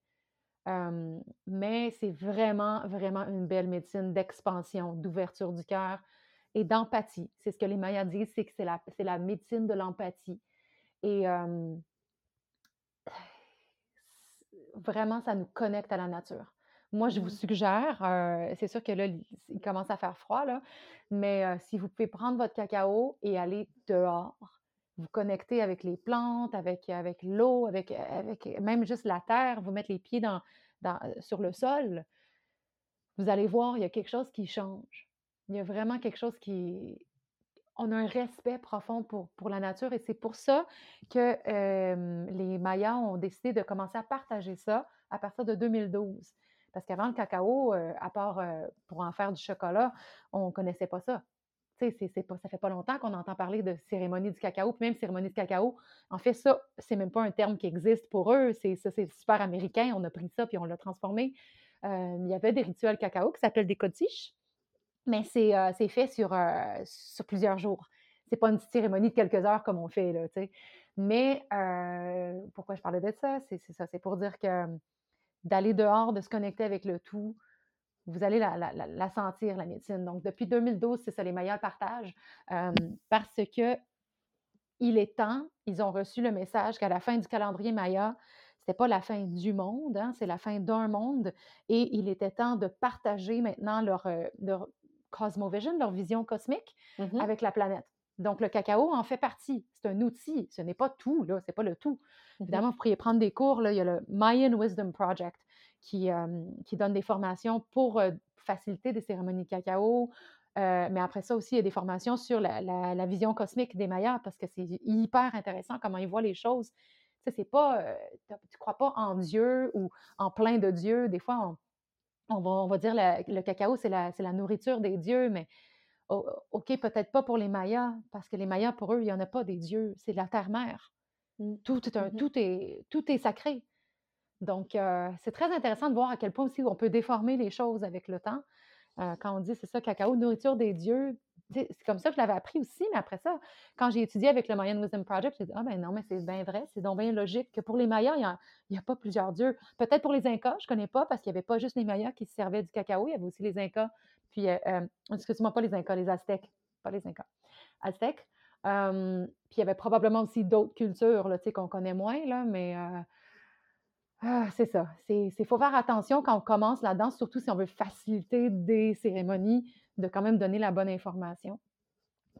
[SPEAKER 2] mais c'est vraiment, vraiment une belle médecine d'expansion, d'ouverture du cœur et d'empathie. C'est ce que les Mayas disent, c'est que c'est la, la médecine de l'empathie. Et vraiment, ça nous connecte à la nature. Moi, je vous mmh. suggère, c'est sûr que là, il commence à faire froid, là, mais si vous pouvez prendre votre cacao et aller dehors, vous connecter avec les plantes, avec, avec l'eau, avec, avec même juste la terre, vous mettre les pieds dans, dans, sur le sol, vous allez voir, il y a quelque chose qui change. Il y a vraiment quelque chose qui... On a un respect profond pour, pour la nature et c'est pour ça que les Mayas ont décidé de commencer à partager ça à partir de 2012. Parce qu'avant le cacao, à part pour en faire du chocolat, on ne connaissait pas ça c'est pas, ça fait pas longtemps qu'on entend parler de cérémonie du cacao, puis même cérémonie du cacao. En fait, ça, c'est même pas un terme qui existe pour eux. C'est, ça, c'est super américain. On a pris ça puis on l'a transformé. Euh, il y avait des rituels cacao qui s'appellent des codiches, mais c'est, euh, fait sur, euh, sur plusieurs jours. C'est pas une cérémonie de quelques heures comme on fait, là, Mais pourquoi je parlais de ça? C'est, ça, c'est pour dire que d'aller dehors, de se connecter avec le tout, vous allez la, sentir, la médecine. Donc, depuis 2012, c'est ça, les meilleurs partages, parce que il est temps, ils ont reçu le message qu'à la fin du calendrier Maya, ce n'est pas la fin du monde, hein, c'est la fin d'un monde, et il était temps de partager maintenant leur, leur cosmovision, leur vision cosmique mmh avec la planète. Donc, le cacao en fait partie. C'est un outil. Ce n'est pas tout, là. Ce n'est pas le tout.
[SPEAKER 1] Mmh
[SPEAKER 2] Évidemment, vous pourriez prendre des cours. Là. Il y a le Mayan Wisdom Project qui, qui donne des formations pour faciliter des cérémonies de cacao. mais après ça aussi, il y a des formations sur la, vision cosmique des Mayas parce que c'est hyper intéressant comment ils voient les choses. Tu sais, c'est pas, tu ne crois pas en Dieu ou en plein de Dieu. Des fois, on, va, on va, dire que le cacao, c'est la, la, nourriture des dieux, mais OK, peut-être pas pour les Mayas, parce que les Mayas, pour eux, il n'y en a pas des dieux, c'est la terre-mère. Mmh. Tout, est mmh tout, est, tout est sacré. Donc, c'est très intéressant de voir à quel point aussi on peut déformer les choses avec le temps. quand on dit, c'est ça, cacao, nourriture des dieux, c'est comme ça que je l'avais appris aussi, mais après ça, quand j'ai étudié avec le Mayan Wisdom Project, j'ai dit, ah ben non, mais c'est bien vrai, c'est donc bien logique que pour les Mayas, il n'y a, pas plusieurs dieux. Peut-être pour les Incas, je ne connais pas, parce qu'il n'y avait pas juste les Mayas qui se servaient du cacao, il y avait aussi les Incas, puis, excuse-moi, pas les Incas, les Aztèques, pas les Incas, Aztèques. puis il y avait probablement aussi d'autres cultures qu'on connaît moins, là, mais ah, c'est ça. Il faut faire attention quand on commence la danse, surtout si on veut faciliter des cérémonies, de quand même donner la bonne information.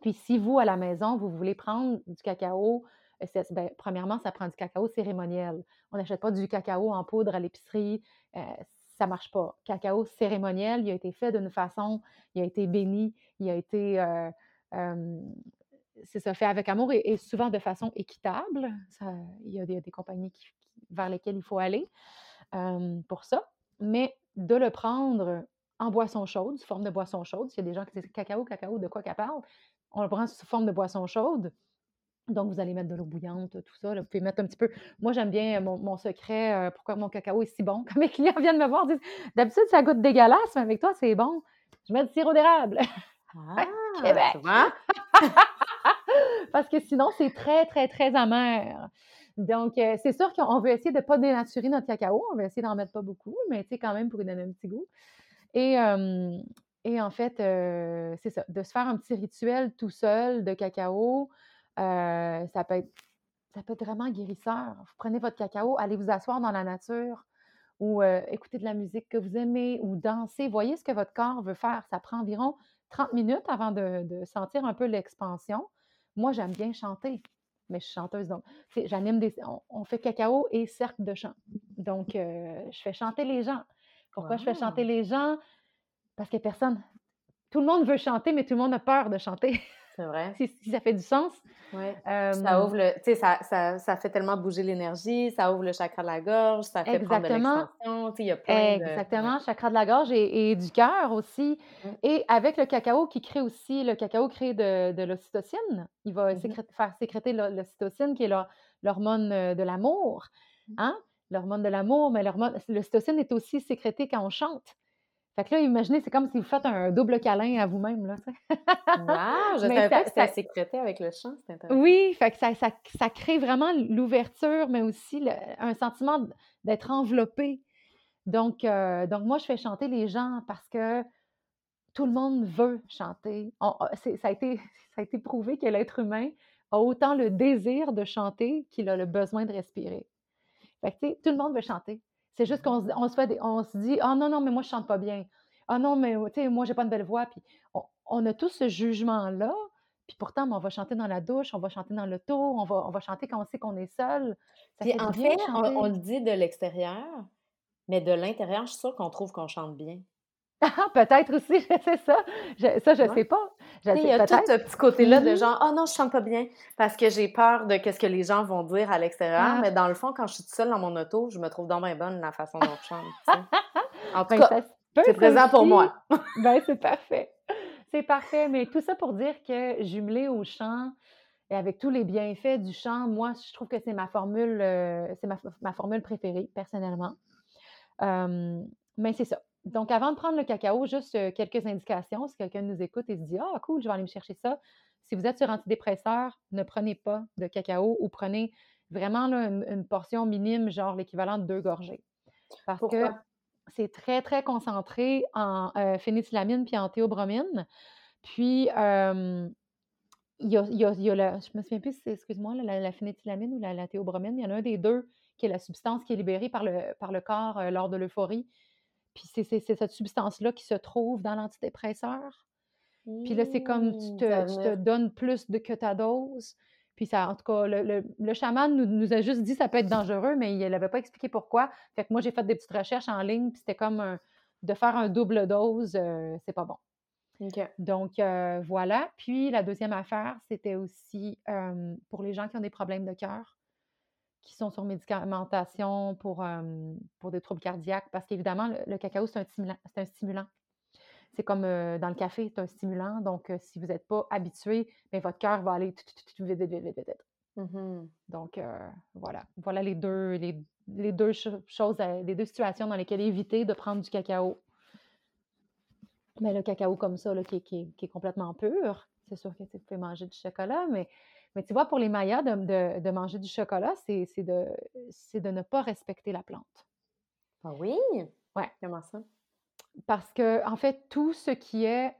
[SPEAKER 2] Puis si vous, à la maison, vous voulez prendre du cacao, euh, ben, premièrement, ça prend du cacao cérémoniel. On n'achète pas du cacao en poudre à l'épicerie. Euh, ça ne marche pas. Cacao cérémoniel, il a été fait d'une façon, il a été béni, il a été, euh, c'est ça, fait avec amour et, souvent de façon équitable. il, y a des, des compagnies qui, vers lesquels il faut aller pour ça. Mais de le prendre en boisson chaude, sous forme de boisson chaude. S'il y a des gens qui disent cacao, cacao, de quoi qu'elle parle, on le prend sous forme de boisson chaude. Donc, vous allez mettre de l'eau bouillante, tout ça. Vous pouvez mettre un petit peu. Moi, j'aime bien mon, secret, pourquoi mon cacao est si bon. Quand [LAUGHS] mes clients viennent me voir, disent D'habitude, ça goûte dégueulasse, mais avec toi, c'est bon. Je mets du sirop d'érable. [LAUGHS]
[SPEAKER 1] Ah, Québec. [LAUGHS]
[SPEAKER 2] Parce que sinon, c'est très, très, très amer. Donc, euh, c'est sûr qu'on veut essayer de ne pas dénaturer notre cacao. On veut essayer d'en mettre pas beaucoup, mais tu sais, quand même pour lui donner un petit goût. Et, et en fait, c'est ça, de se faire un petit rituel tout seul de cacao, ça, peut être, ça peut être vraiment guérisseur. Vous prenez votre cacao, allez vous asseoir dans la nature ou écouter de la musique que vous aimez ou danser. Voyez ce que votre corps veut faire. Ça prend environ 30 minutes avant de sentir un peu l'expansion. Moi, j'aime bien chanter mais je suis chanteuse, donc j'anime des. On, fait cacao et cercle de chant. Donc, euh, je fais chanter les gens. Pourquoi je fais chanter les gens? Parce que personne. Tout le monde veut chanter, mais tout le monde a peur de chanter. [LAUGHS]
[SPEAKER 1] C'est vrai.
[SPEAKER 2] si, ça fait du sens.
[SPEAKER 1] Oui. ça ouvre le. Tu sais, ça, ça, ça, fait tellement bouger l'énergie, ça ouvre le chakra de la gorge, ça fait prendre de l'extension. Il y a plein
[SPEAKER 2] Exactement, chakra de la gorge et, du cœur aussi. Et avec le cacao qui crée aussi, le cacao crée de, de l'ocytocine. Il va mmh faire sécréter l'ocytocine qui est l'hormone de l'amour. Mmh. Hein? L'hormone de l'amour, mais l'ocytocine est aussi sécrétée quand on chante. Fait que là, imaginez, c'est comme si vous faites un double câlin à vous-même. Là,
[SPEAKER 1] wow, je savais pas que c'était sécrété avec le chant, c'est intéressant.
[SPEAKER 2] Oui, fait que ça, ça, crée vraiment l'ouverture, mais aussi un sentiment d'être enveloppé. Donc, euh, donc, moi, je fais chanter les gens parce que tout le monde veut chanter. ça, a été, [LAUGHS] ça a été prouvé que l'être humain a autant le désir de chanter qu'il a le besoin de respirer. Fait que, tout le monde veut chanter. C'est juste qu'on on se, fait on se dit Ah non, non, mais moi, je chante pas bien. Ah non, mais tu sais, moi, j'ai pas une belle voix. Puis on, a tout ce jugement-là. Puis pourtant, on va chanter dans la douche, on va chanter dans l'auto, on va, on va chanter quand on sait qu'on est seul.
[SPEAKER 1] puis en fait, on, le dit de l'extérieur, mais de l'intérieur, je suis sûre qu'on trouve qu'on chante bien.
[SPEAKER 2] Ah, peut-être aussi, [LAUGHS] c'est ça. ça, je ne sais pas.
[SPEAKER 1] il y a tout ce petit côté-là de mm-hmm. genre, oh non, je chante pas bien parce que j'ai peur de ce que les gens vont dire à l'extérieur. Ah. Mais dans le fond, quand je suis toute seule dans mon auto, je me trouve dans bien bonne la façon dont je chante. [LAUGHS] en tout ben, cas, c'est présent pour moi. [LAUGHS]
[SPEAKER 2] ben, c'est parfait. C'est parfait. Mais tout ça pour dire que jumelé au chant et avec tous les bienfaits du chant, moi, je trouve que c'est ma formule, euh, c'est ma, formule préférée, personnellement. mais c'est ça donc, avant de prendre le cacao, juste quelques indications. Si quelqu'un nous écoute et se dit Ah, cool, je vais aller me chercher ça. Si vous êtes sur antidépresseur, ne prenez pas de cacao ou prenez vraiment une, portion minime, genre l'équivalent de deux gorgées. Parce que c'est très, très concentré en phénéthylamine puis en théobromine. Puis, il y, a, la, je me souviens plus, excuse-moi, la, la, phénéthylamine ou la, théobromine, il y en a un des deux qui est la substance qui est libérée par le, par le corps lors de l'euphorie puis c'est cette substance-là qui se trouve dans l'antidépresseur. Puis là, c'est comme tu te, donnes plus de que ta dose. Puis ça, en tout cas, le, le, chaman nous, a juste dit que ça peut être dangereux, mais il n'avait pas expliqué pourquoi. Fait que moi, j'ai fait des petites recherches en ligne, puis c'était comme de faire un double dose, euh, c'est pas bon. Donc, euh, voilà. Puis, la deuxième affaire, c'était aussi pour les gens qui ont des problèmes de cœur, qui sont sur médicamentation pour, pour des troubles cardiaques, parce qu'évidemment, le, cacao, c'est un stimulant. C'est un stimulant. C'est comme dans le café, c'est un stimulant. Donc, si vous n'êtes pas habitué, mais votre cœur va aller vite, vite, vite, vite, mmh Donc, voilà. Voilà les deux, les, les deux choses, les deux situations dans lesquelles éviter de prendre du cacao mais le cacao comme ça, là, qui, qui, est complètement pur, c'est sûr que tu peux manger du chocolat, mais, mais tu vois, pour les Mayas, de, de, manger du chocolat, c'est de, de ne pas respecter la plante.
[SPEAKER 1] Ah oui?
[SPEAKER 2] Ouais.
[SPEAKER 1] Comment ça?
[SPEAKER 2] Parce que, en fait, tout ce qui est.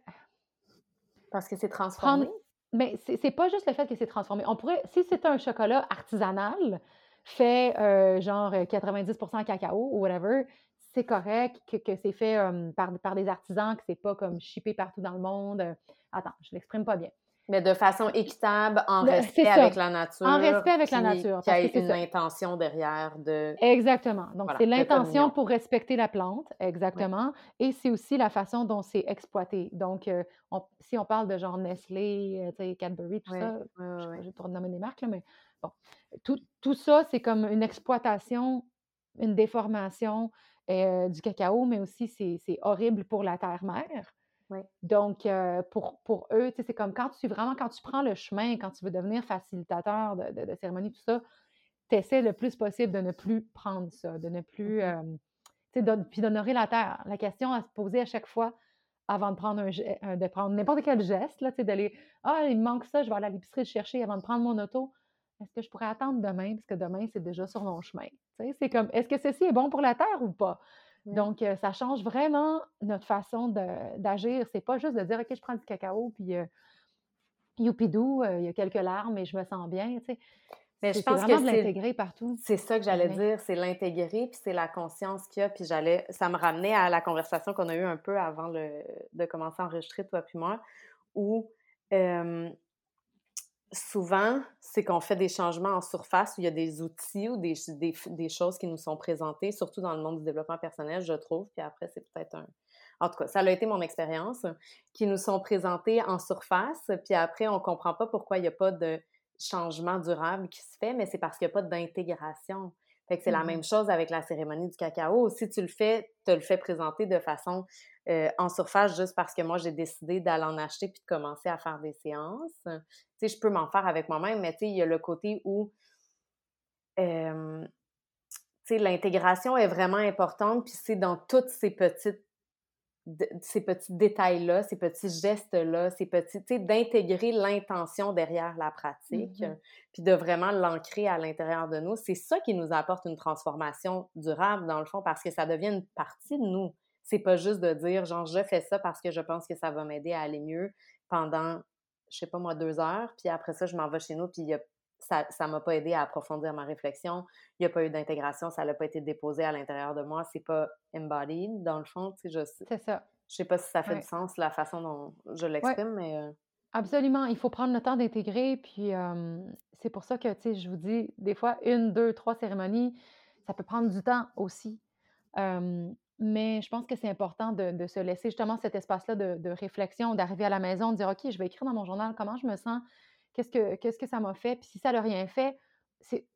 [SPEAKER 1] Parce que c'est transformé?
[SPEAKER 2] Mais c'est pas juste le fait que c'est transformé. On pourrait, si c'était un chocolat artisanal, fait euh, genre 90% cacao ou whatever, c'est correct, que, que c'est fait par, par des artisans, que c'est pas comme shippé partout dans le monde. Attends, je l'exprime pas bien.
[SPEAKER 1] Mais de façon équitable, en respect avec la nature.
[SPEAKER 2] En respect avec la nature.
[SPEAKER 1] Qui a une intention derrière de.
[SPEAKER 2] Exactement. Donc, c'est l'intention pour respecter la plante, exactement. Et c'est aussi la façon dont c'est exploité. Donc, si on parle de genre Nestlé, euh, Cadbury, tout ça, je ne vais pas nommer des marques, là, mais bon. Tout, tout ça, c'est comme une exploitation, une déformation, euh, du cacao, mais aussi c'est horrible pour la terre-mère. Donc, euh, pour, pour eux, c'est comme quand tu vraiment, quand tu prends le chemin, quand tu veux devenir facilitateur de, de, cérémonie, tout ça, tu essaies le plus possible de ne plus prendre ça, de ne plus. Euh, puis d'honorer la terre. La question à se poser à chaque fois avant de prendre, un, de prendre n'importe quel geste, d'aller Ah, il me manque ça, je vais aller à l'épicerie le chercher avant de prendre mon auto est-ce que je pourrais attendre demain, parce que demain, c'est déjà sur mon chemin. C'est comme, est-ce que ceci est bon pour la Terre ou pas? Donc, euh, ça change vraiment notre façon d'agir. C'est pas juste de dire, OK, je prends du cacao, puis euh, youpidou, il y a quelques larmes et je me sens bien.
[SPEAKER 1] Mais je pense que de l'intégrer partout. C'est ça que j'allais dire, c'est l'intégrer, puis c'est la conscience qu'il y a. Puis j'allais, ça me ramenait à la conversation qu'on a eue un peu avant le, de commencer à enregistrer, toi puis moi, où souvent, c'est qu'on fait des changements en surface où il y a des outils ou des, des, choses qui nous sont présentées, surtout dans le monde du développement personnel, je trouve. Puis après, c'est peut-être un. En tout cas, ça a été mon expérience, qui nous sont présentées en surface. Puis après, on ne comprend pas pourquoi il n'y a pas de changement durable qui se fait, mais c'est parce qu'il n'y a pas d'intégration. Fait que c'est la mmh même chose avec la cérémonie du cacao. Si tu le fais, tu le fais présenter de façon euh, en surface juste parce que moi, j'ai décidé d'aller en acheter puis de commencer à faire des séances. Tu sais, je peux m'en faire avec moi-même, mais tu sais, il y a le côté où, tu sais, l'intégration est vraiment importante puis c'est dans toutes ces petites ces petits détails-là, ces petits gestes-là, ces petits, tu sais, d'intégrer l'intention derrière la pratique, mmh puis de vraiment l'ancrer à l'intérieur de nous, c'est ça qui nous apporte une transformation durable, dans le fond, parce que ça devient une partie de nous. C'est pas juste de dire, genre, je fais ça parce que je pense que ça va m'aider à aller mieux pendant, je sais pas moi, deux heures, puis après ça, je m'en vais chez nous, puis ça ne m'a pas aidé à approfondir ma réflexion. Il n'y a pas eu d'intégration, ça n'a pas été déposé à l'intérieur de moi. C'est pas embodied, dans le fond. Tu sais, je
[SPEAKER 2] C'est ça.
[SPEAKER 1] Je sais pas si ça fait du sens, la façon dont je l'exprime, mais... Euh
[SPEAKER 2] Absolument. Il faut prendre le temps d'intégrer. Puis c'est pour ça que, tu sais, je vous dis, des fois, une, deux, trois cérémonies, ça peut prendre du temps aussi. Mais je pense que c'est important de, se laisser justement cet espace-là de, réflexion, d'arriver à la maison, de dire OK, je vais écrire dans mon journal comment je me sens, qu'est-ce que, qu'est-ce que ça m'a fait? Puis si ça n'a rien fait, c'est,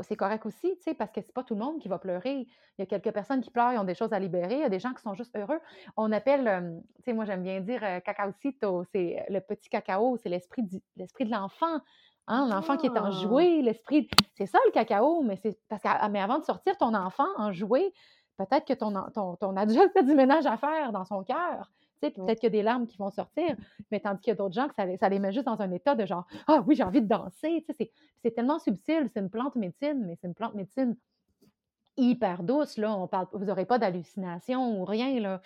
[SPEAKER 2] c'est correct aussi, tu sais, parce que c'est pas tout le monde qui va pleurer. Il y a quelques personnes qui pleurent, ils ont des choses à libérer. Il y a des gens qui sont juste heureux. On appelle, tu sais, moi j'aime bien dire cacaocito, c'est le petit cacao, c'est l'esprit, l'esprit de l'enfant. Hein, l'enfant qui est en ah! jouet, l'esprit. C'est ça le cacao, mais c'est parce que mais avant de sortir ton enfant en jouet, peut-être que ton, ton, ton, adulte [LAUGHS] a du ménage à faire dans son cœur. Peut-être qu'il y a des larmes qui vont sortir, mais tandis qu'il y a d'autres gens que ça, ça, les met juste dans un état de genre Ah oui, j'ai envie de danser. C'est tellement subtil, c'est une plante médecine, mais c'est une plante médecine hyper douce. Là. On parle, vous n'aurez pas d'hallucination ou rien. Là.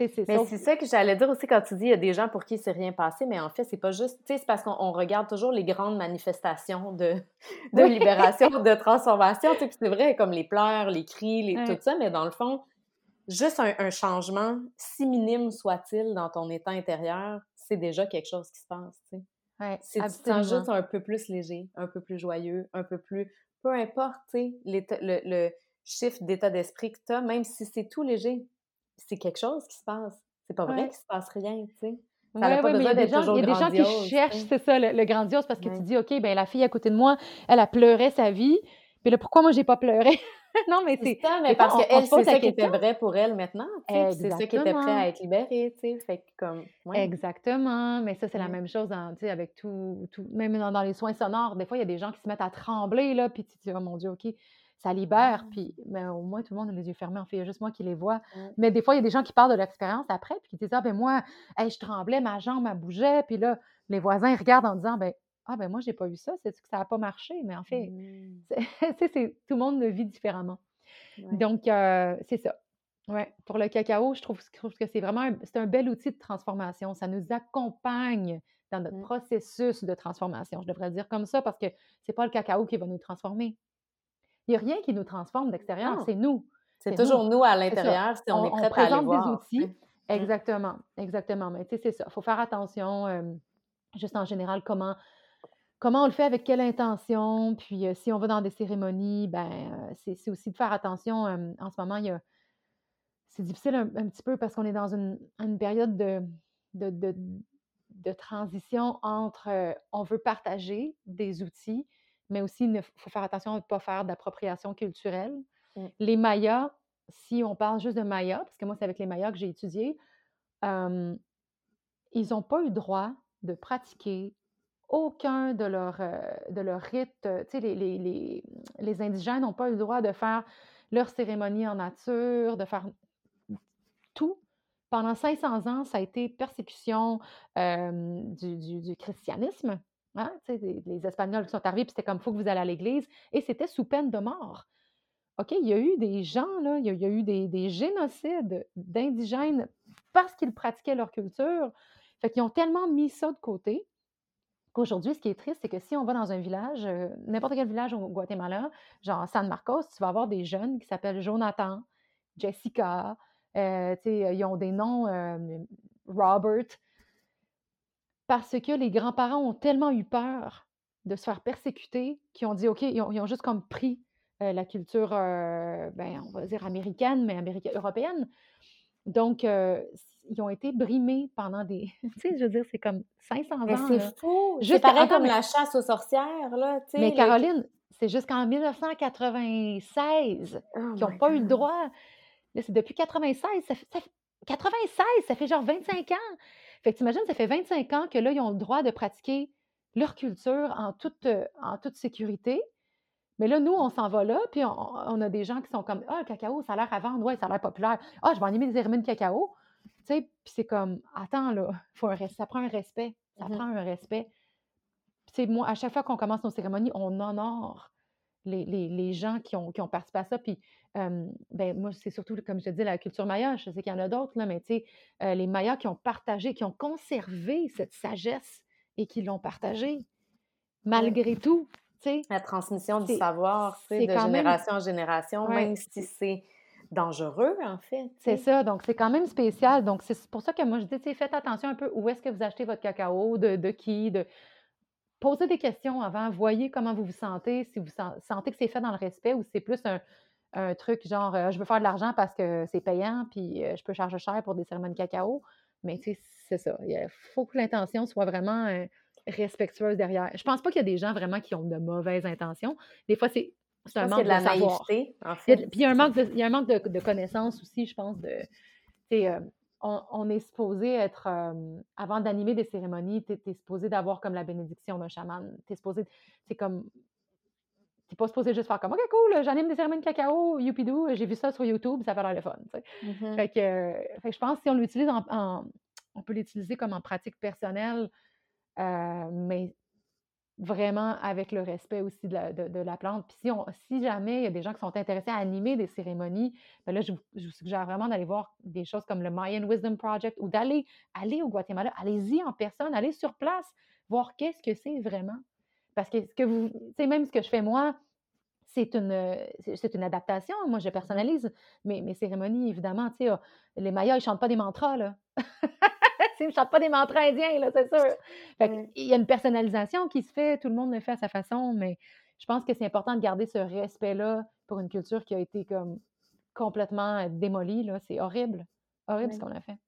[SPEAKER 1] Mais c'est ça que j'allais dire aussi quand tu dis il y a des gens pour qui c'est rien passé, mais en fait, c'est pas juste, tu sais, c'est parce qu'on regarde toujours les grandes manifestations de, de libération, de transformation, tu sais, c'est vrai, comme les pleurs, les cris, les, tout ça, mais dans le fond, juste un, changement, si minime soit-il, dans ton état intérieur, c'est déjà quelque chose qui se passe, tu sais.
[SPEAKER 2] Ouais,
[SPEAKER 1] si tu te sens juste un peu plus léger, un peu plus joyeux, un peu plus... Peu importe, tu sais, le, le chiffre d'état d'esprit que tu as, même si c'est tout léger, c'est quelque chose qui se passe. C'est pas vrai qu'il se passe rien, tu sais.
[SPEAKER 2] Oui, ouais, mais il y a des gens, y a des gens qui cherchent, c'est ça, le, grandiose, parce que tu dis, OK, ben la fille à côté de moi, elle a pleuré sa vie, puis là, pourquoi moi, j'ai pas pleuré? [LAUGHS] non, mais c'est
[SPEAKER 1] ça, mais parce qu'elle, c'est ça qui était vrai pour elle maintenant, c'est ça qui était prêt à être libéré, tu sais, fait comme...
[SPEAKER 2] Exactement, mais ça, c'est la même chose dans, avec tout, tout, même dans, les soins sonores, des fois, il y a des gens qui se mettent à trembler, là, puis tu dis, oh mon Dieu, OK, ça libère, puis mais au moins tout le monde a les yeux fermés, en fait, il y a juste moi qui les vois. Mais des fois, il y a des gens qui parlent de l'expérience après, puis qui disent Ah, ben moi, je tremblais, ma jambe, elle bougeait, puis là, les voisins regardent en disant Ben, ah, ben moi, j'ai pas vu ça, c'est que ça n'a pas marché, mais en fait, mmh. c'est, [LAUGHS] tout le monde le vit différemment. Donc, c'est ça. Ouais. Pour le cacao, je trouve, que c'est vraiment un, c'est un bel outil de transformation. Ça nous accompagne dans notre processus de transformation. Je devrais dire comme ça parce que c'est pas le cacao qui va nous transformer. Il n'y a rien qui nous transforme d'extérieur, c'est nous.
[SPEAKER 1] C'est toujours nous, à l'intérieur si on, est prêt on présente des outils. Mmh.
[SPEAKER 2] Exactement, exactement. Mais tu sais, c'est ça. Il faut faire attention, juste en général, comment, comment on le fait, avec quelle intention. Puis si on va dans des cérémonies, ben c'est aussi de faire attention. en ce moment, il y a, c'est difficile un, petit peu parce qu'on est dans une, période de, de, de, de, transition entre on veut partager des outils, mais aussi il faut faire attention à ne pas faire d'appropriation culturelle. Mmh. Les Mayas, si on parle juste de Mayas, parce que moi, c'est avec les Mayas que j'ai étudié, ils n'ont pas eu droit de pratiquer aucun de leurs de leur rites. Tu sais, les, les, les, indigènes n'ont pas eu le droit de faire leur cérémonie en nature, de faire tout. Pendant 500 ans, ça a été persécution du, du, du, christianisme. Hein, les Espagnols sont arrivés, puis c'était comme, il faut que vous allez à l'église, et c'était sous peine de mort. OK, il y a eu des gens, là, il y a, eu des, génocides d'indigènes parce qu'ils pratiquaient leur culture. Fait qu'ils ont tellement mis ça de côté qu'aujourd'hui, ce qui est triste, c'est que si on va dans un village, euh, n'importe quel village au Guatemala, genre San Marcos, tu vas avoir des jeunes qui s'appellent Jonathan, Jessica, euh, ils ont des noms, euh, Robert, parce que les grands-parents ont tellement eu peur de se faire persécuter qu'ils ont dit, OK, ils ont, juste comme pris la culture, ben, on va dire américaine, mais américaine, européenne. Donc, ils ont été brimés pendant des. [LAUGHS] tu sais, je veux dire, c'est comme 500
[SPEAKER 1] mais ans. C'est fou! C'est pareil comme la chasse aux sorcières, là.
[SPEAKER 2] Mais Caroline, c'est jusqu'en 1996 qu'ils n'ont pas eu le droit. Là, c'est depuis 96. Ça fait, 96, ça fait genre 25 ans. Fait que t'imagines, ça fait 25 ans que là, ils ont le droit de pratiquer leur culture en toute, en toute sécurité. Mais là, nous, on s'en va là, puis on, a des gens qui sont comme Ah, le cacao, ça a l'air à vendre, ouais, ça a l'air populaire. Ah, je vais animer des cérémonies de cacao. Tu sais, puis c'est comme Attends, là, [LAUGHS] faut un, ça prend un respect. Ça mmh prend un respect. Puis, moi, à chaque fois qu'on commence nos cérémonies, on honore les, les, les gens qui ont, qui ont participé à ça. Puis ben, moi, c'est surtout, comme je te dis, la culture maya. Je sais qu'il y en a d'autres, là, mais tu sais, les Mayas qui ont partagé, qui ont conservé cette sagesse et qui l'ont partagée, malgré tout.
[SPEAKER 1] La transmission du savoir, de génération en génération, même si c'est dangereux, en fait.
[SPEAKER 2] C'est ça, donc c'est quand même spécial. Donc, c'est pour ça que moi, je dis, faites attention un peu où est-ce que vous achetez votre cacao, de, de qui, de... Posez des questions avant, voyez comment vous vous sentez, si vous sentez que c'est fait dans le respect ou c'est plus un, un truc genre euh, je veux faire de l'argent parce que c'est payant, puis euh, je peux charger cher pour des cérémonies de cacao. Mais tu sais, c'est ça. Il faut que l'intention soit vraiment euh, respectueuse derrière. Je pense pas qu'il y a des gens vraiment qui ont de mauvaises intentions. Des fois, c'est un manque de, savoir. Puis il y a un manque de, il y a un manque de, connaissances aussi, je pense, de. On, on, est supposé être, avant d'animer des cérémonies, tu es, supposé d'avoir comme la bénédiction d'un chaman. Tu es supposé, c'est comme, t'es pas supposé juste faire comme OK, cool, j'anime des cérémonies de cacao, youpidou, j'ai vu ça sur YouTube, ça fait l'air le fun. Mm-hmm. fait, que, je pense que si on l'utilise en, on peut l'utiliser comme en pratique personnelle, euh, mais vraiment avec le respect aussi de la, plante. Puis si, on, si jamais il y a des gens qui sont intéressés à animer des cérémonies, ben là, je vous, suggère vraiment d'aller voir des choses comme le Mayan Wisdom Project ou d'aller aller au Guatemala. Allez-y en personne, allez sur place, voir qu'est-ce que c'est vraiment. Parce que ce que vous, sais, même ce que je fais moi, c'est une, c'est une adaptation. Moi, je personnalise mes, mes cérémonies, évidemment. Tu sais, les Mayas, ils ne chantent pas des mantras, là. [LAUGHS] ils ne chantent pas des mantras indiens, là, c'est sûr. Il y a une personnalisation qui se fait, tout le monde le fait à sa façon, mais je pense que c'est important de garder ce respect-là pour une culture qui a été comme complètement démolie. Là. C'est horrible. Horrible ce qu'on a fait.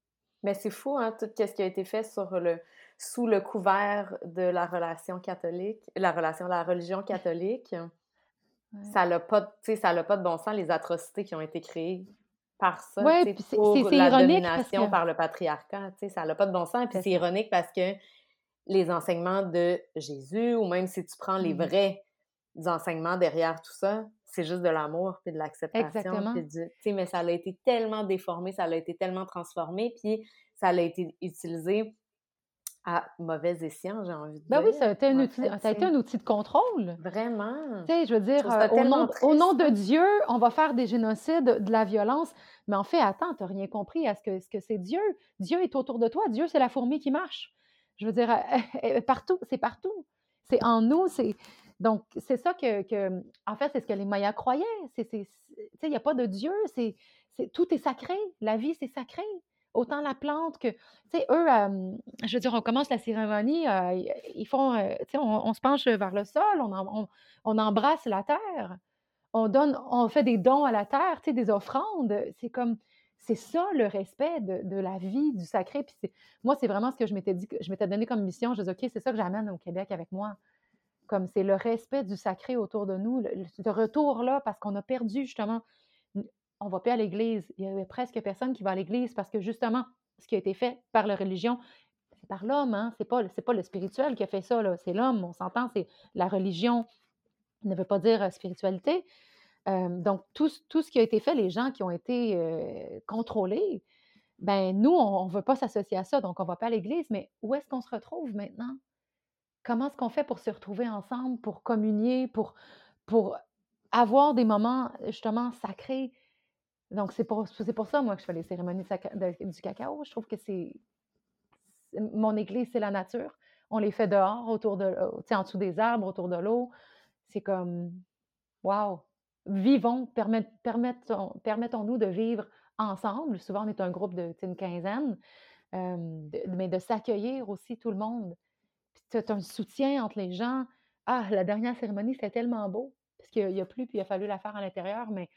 [SPEAKER 1] Mais c'est fou, hein, tout ce qui a été fait sur le, sous le couvert de la relation catholique, la relation, la religion [LAUGHS] catholique. Ça n'a pas, pas de bon sens, les atrocités qui ont été créées par ça,
[SPEAKER 2] ouais,
[SPEAKER 1] pour la domination par le patriarcat, ça n'a pas de bon sens. Puis c'est ironique parce que les enseignements de Jésus, ou même si tu prends les mmh vrais enseignements derrière tout ça, c'est juste de l'amour puis de l'acceptation. Mais ça a été tellement déformé, ça a été tellement transformé, puis ça a été utilisé à mauvais escient, j'ai envie de
[SPEAKER 2] ben
[SPEAKER 1] dire.
[SPEAKER 2] oui, ça a, été un, outil, ça a été un outil de contrôle.
[SPEAKER 1] Vraiment.
[SPEAKER 2] Tu sais, je veux dire, euh, au, nom, au, nom, de Dieu, on va faire des génocides, de la violence. Mais en fait, attends, tu n'as rien compris à ce que, ce que c'est Dieu. Dieu est autour de toi. Dieu, c'est la fourmi qui marche. Je veux dire, [LAUGHS] partout, c'est partout. C'est en nous. C'est Donc, c'est ça que, que, En fait, c'est ce que les Mayas croyaient. Tu sais, il n'y a pas de Dieu. C'est Tout est sacré. La vie, c'est sacré. Autant la plante que, tu sais, eux, je veux dire, on commence la cérémonie, ils font, tu sais, on, se penche vers le sol, on, embrasse la terre, on donne, on fait des dons à la terre, tu sais, des offrandes. C'est comme, c'est ça le respect de, la vie, du sacré. Puis moi, c'est vraiment ce que je m'étais dit, je m'étais donné comme mission. Je dis, OK, c'est ça que j'amène au Québec avec moi. Comme c'est le respect du sacré autour de nous, le, le retour là, parce qu'on a perdu justement on va plus à l'église. Il y avait presque personne qui va à l'église parce que justement, ce qui a été fait par la religion, c'est par l'homme, hein? c'est pas, pas le spirituel qui a fait ça, c'est l'homme, on s'entend, c'est la religion ne veut pas dire euh, spiritualité. Donc, tout, ce qui a été fait, les gens qui ont été contrôlés, ben nous, on ne veut pas s'associer à ça, donc on ne va pas à l'église, mais où est-ce qu'on se retrouve maintenant? Comment est-ce qu'on fait pour se retrouver ensemble, pour communier, pour avoir des moments justement sacrés? Donc, c'est pour, pour ça, moi, que je fais les cérémonies du cacao. Je trouve que c'est. Mon église, c'est la nature. On les fait dehors, autour de, euh, en dessous des arbres, autour de l'eau. C'est comme, wow, vivons, permettons, nous de vivre ensemble. Souvent, on est un groupe de une quinzaine, mais de s'accueillir aussi tout le monde. Puis tu as un soutien entre les gens. Ah, la dernière cérémonie, c'était tellement beau, parce n'y a, plus, puis il a fallu la faire à l'intérieur, mais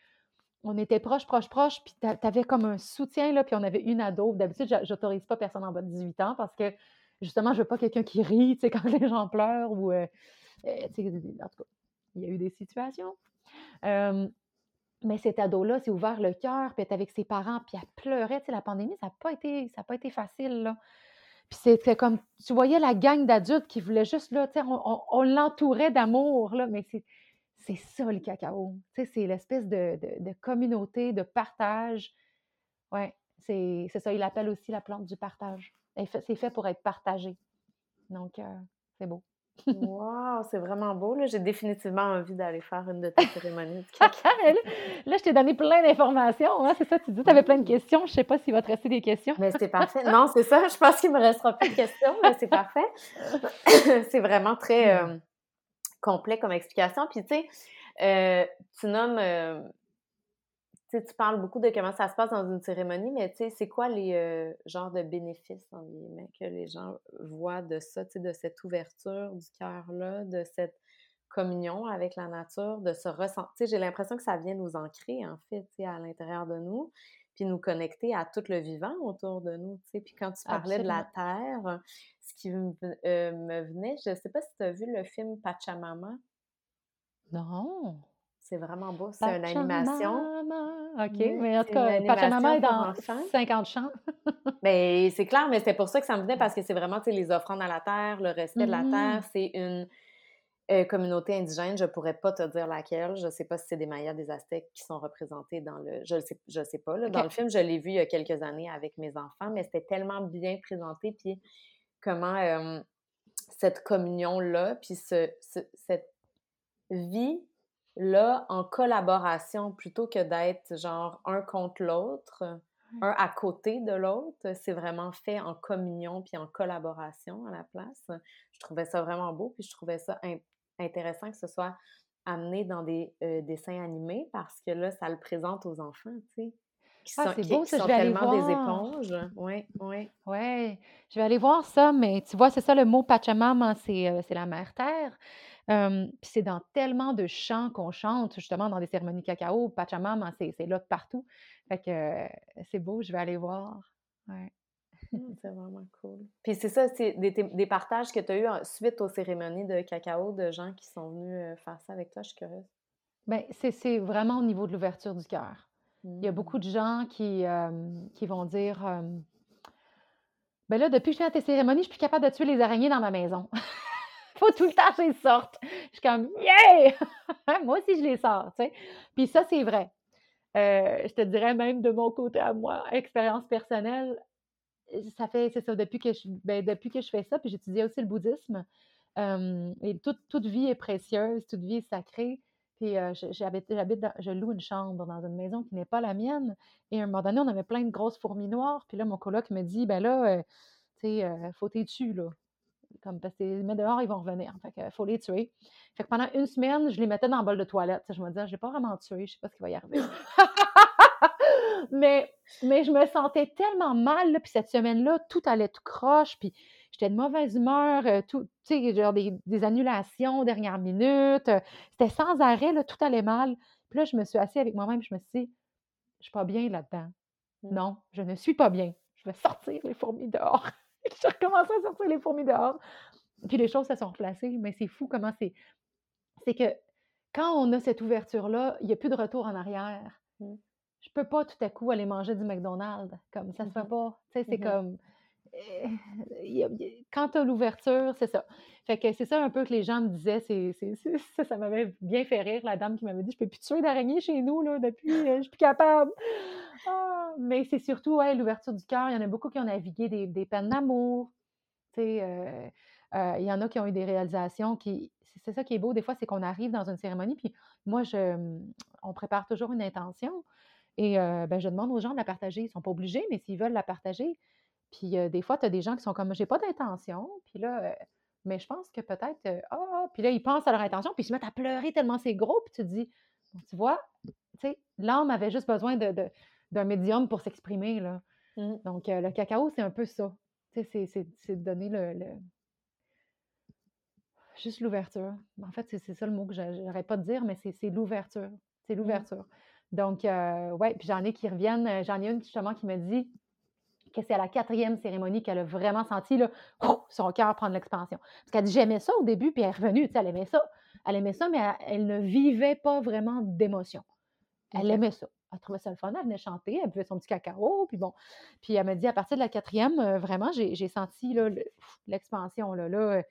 [SPEAKER 2] on était proches, proches, proches, puis tu comme un soutien, là, puis on avait une ado. D'habitude, j'autorise pas personne en bas de 18 ans parce que, justement, je veux pas quelqu'un qui rit, tu sais, [LAUGHS] quand les gens pleurent ou, euh, euh, en tout cas, il y a eu des situations. mais cet ado-là s'est ouvert le cœur, puis avec ses parents, puis elle pleurait. Tu sais, la pandémie, ça n'a pas, été, pas été facile, là. Puis c'était comme, tu voyais la gang d'adultes qui voulaient juste, là, tu sais, on, on l'entourait d'amour, là, mais c'est c'est ça le cacao. c'est l'espèce de, communauté, de partage. Oui, c'est ça. Il appelle aussi la plante du partage. C'est fait pour être partagé. Donc, euh, c'est beau. [LAUGHS]
[SPEAKER 1] wow, c'est vraiment beau. J'ai définitivement envie d'aller faire une de tes [LAUGHS] cérémonies de
[SPEAKER 2] cacao. là, je t'ai donné plein d'informations. Hein, c'est ça, tu dis, tu avais plein de questions. Je ne sais pas s'il va te rester des questions.
[SPEAKER 1] Mais c'est parfait. [LAUGHS] Non, c'est ça. Je pense qu'il me restera plus de questions, mais c'est parfait. c'est vraiment très. Euh, complet comme explication. Puis, tu sais, euh, tu nommes, euh, tu parles beaucoup de comment ça se passe dans une cérémonie, mais tu sais, c'est quoi les euh, genres de bénéfices, en que les gens voient de ça, de cette ouverture du cœur-là, de cette communion avec la nature, de se ressentir. J'ai l'impression que ça vient nous ancrer, en fait, à l'intérieur de nous puis nous connecter à tout le vivant autour de nous. Tu sais. Puis quand tu parlais de la Terre, ce qui me, euh, venait, je ne sais pas si tu as vu le film Pachamama.
[SPEAKER 2] Non.
[SPEAKER 1] C'est vraiment beau, c'est une animation.
[SPEAKER 2] OK, mais en tout cas, Pachamama est dans 50 chants. [LAUGHS]
[SPEAKER 1] mais c'est clair, mais c'est pour ça que ça me venait parce que c'est vraiment les offrandes à la terre, le respect de la terre. Mm-hmm. C'est une euh, communauté indigène, je pourrais pas te dire laquelle. Je sais pas si c'est des Mayas, des Aztèques qui sont représentés dans le. Je ne sais, je sais pas. Dans le film, je l'ai vu il y a quelques années avec mes enfants, mais c'était tellement bien présenté. Puis comment cette communion-là, puis ce, cette vie-là en collaboration plutôt que d'être genre un contre l'autre, un à côté de l'autre, c'est vraiment fait en communion puis en collaboration à la place. Je trouvais ça vraiment beau, puis je trouvais ça intéressant que ce soit amener dans des dessins animés parce que là, ça le présente aux enfants, tu sais.
[SPEAKER 2] ah, c'est beau, ça, je vais aller voir.
[SPEAKER 1] des éponges. Oui, oui.
[SPEAKER 2] Oui, je vais aller voir ça, mais tu vois, c'est ça le mot Pachamama, c'est la mère terre. puis c'est dans tellement de chants qu'on chante, justement, dans des cérémonies cacao. Pachamama, c'est là de partout. Fait que c'est beau, je vais aller voir. Ouais.
[SPEAKER 1] Mmh, c'est vraiment cool. Puis c'est ça, c'est des, partages que tu as eu suite aux cérémonies de cacao de gens qui sont venus faire ça avec toi, je suis curieuse.
[SPEAKER 2] Bien, c'est vraiment au niveau de l'ouverture du cœur. Il y a mmh. beaucoup de gens qui, qui vont dire Ben là, depuis que je fais tes cérémonies, je suis plus capable de tuer les araignées dans ma maison. [LAUGHS] Faut tout le temps que je les sorte. Je suis comme Yeah! [LAUGHS] moi aussi, je les sors, tu sais. Puis ça, c'est vrai. Euh, je te dirais même de mon côté à moi, expérience personnelle, ça fait, c'est ça, depuis que je, ben, depuis que je fais ça, puis j'étudiais aussi le bouddhisme. et toute, toute, vie est précieuse, toute vie est sacrée. Puis j'habite, j'habite je loue une chambre dans une maison qui n'est pas la mienne. Et à un moment donné, on avait plein de grosses fourmis noires. Puis là, mon coloc me dit, ben là, tu sais, faut t'es dessus, là. Comme parce que les dehors, ils vont revenir. Fait faut les tuer. Fait que pendant une semaine, je les mettais dans le bol de toilette. je me disais, je vais pas vraiment tuer, je sais pas ce qui va y arriver. Mais, mais je me sentais tellement mal, puis cette semaine-là, tout allait tout croche, puis j'étais de mauvaise humeur, euh, tout, tu sais, genre des, annulations dernière minute, euh, c'était sans arrêt, là, tout allait mal. Puis là, je me suis assise avec moi-même, je me suis dit, je suis pas bien là-dedans. Mmh. Non, je ne suis pas bien. Je vais sortir les fourmis dehors. [LAUGHS] j'ai recommencé à sortir les fourmis dehors. Puis les choses se sont replacées, mais c'est fou comment c'est. C'est que quand on a cette ouverture-là, il n'y a plus de retour en arrière. Mmh je peux pas tout à coup aller manger du McDonald's. Comme ça se fait mmh pas. Tu sais, c'est mmh comme. Eh, quand tu as l'ouverture, c'est ça. Fait que c'est ça un peu que les gens me disaient. C'est, ça, ça m'avait bien fait rire, la dame qui m'avait dit Je peux plus tuer d'araignée chez nous, là, depuis, euh, je suis plus capable. Ah, mais c'est surtout ouais, l'ouverture du cœur. Il y en a beaucoup qui ont navigué des, des peines d'amour. Euh, euh, il y en a qui ont eu des réalisations qui. C'est ça qui est beau, des fois, c'est qu'on arrive dans une cérémonie, puis moi, je, on prépare toujours une intention. Et ben, je demande aux gens de la partager. Ils ne sont pas obligés, mais s'ils veulent la partager. Puis des fois, tu as des gens qui sont comme j'ai pas d'intention. Puis là, mais je pense que peut-être, ah, ah, puis là, ils pensent à leur intention, puis ils se mettent à pleurer tellement c'est gros, puis tu te dis, tu vois, tu sais, l'âme avait juste besoin de, d'un médium pour s'exprimer. Là. Mmh. Donc, le cacao, c'est un peu ça. Tu sais, c'est, de donner le, juste l'ouverture. En fait, c'est, ça le mot que j'arrête pas de dire, mais c'est, l'ouverture. C'est mmh. l'ouverture. Donc, euh, ouais, puis j'en ai qui reviennent. Euh, j'en ai une justement qui me dit que c'est à la quatrième cérémonie qu'elle a vraiment senti là, son cœur prendre l'expansion. Parce qu'elle dit J'aimais ça au début, puis elle est revenue, tu sais, elle aimait ça. Elle aimait ça, mais elle, ne vivait pas vraiment d'émotion. Elle aimait ça. Elle trouvait ça le fun, elle venait chanter, elle buvait son petit cacao, puis bon. Puis elle me dit à partir de la quatrième, euh, vraiment, j'ai senti l'expansion. Là, là,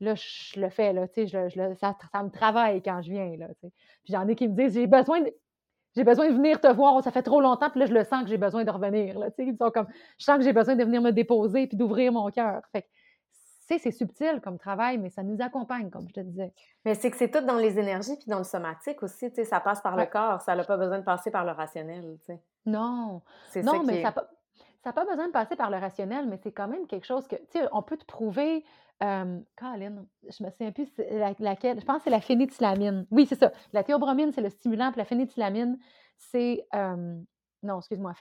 [SPEAKER 2] là, je le fais, là, tu sais, je, ça, ça, me travaille quand je viens. Là, tu sais. Puis j'en ai qui me disent J'ai besoin de j'ai besoin de venir te voir, ça fait trop longtemps, puis là, je le sens que j'ai besoin de revenir. Là, ils sont comme, je sens que j'ai besoin de venir me déposer puis d'ouvrir mon cœur. Fait c'est subtil comme travail, mais ça nous accompagne, comme je te disais.
[SPEAKER 1] Mais c'est que c'est tout dans les énergies puis dans le somatique aussi, tu sais, ça passe par le corps, ça n'a pas besoin de passer par le rationnel, tu sais.
[SPEAKER 2] Non, non, mais ça n'a pas besoin de passer par le rationnel, mais c'est quand même quelque chose que, tu sais, on peut te prouver euh, Colin, je me souviens plus laquelle. Je pense que c'est la phénéthylamine. Oui, c'est ça. La théobromine, c'est le stimulant, puis la phénéthylamine, c'est. non, excuse-moi.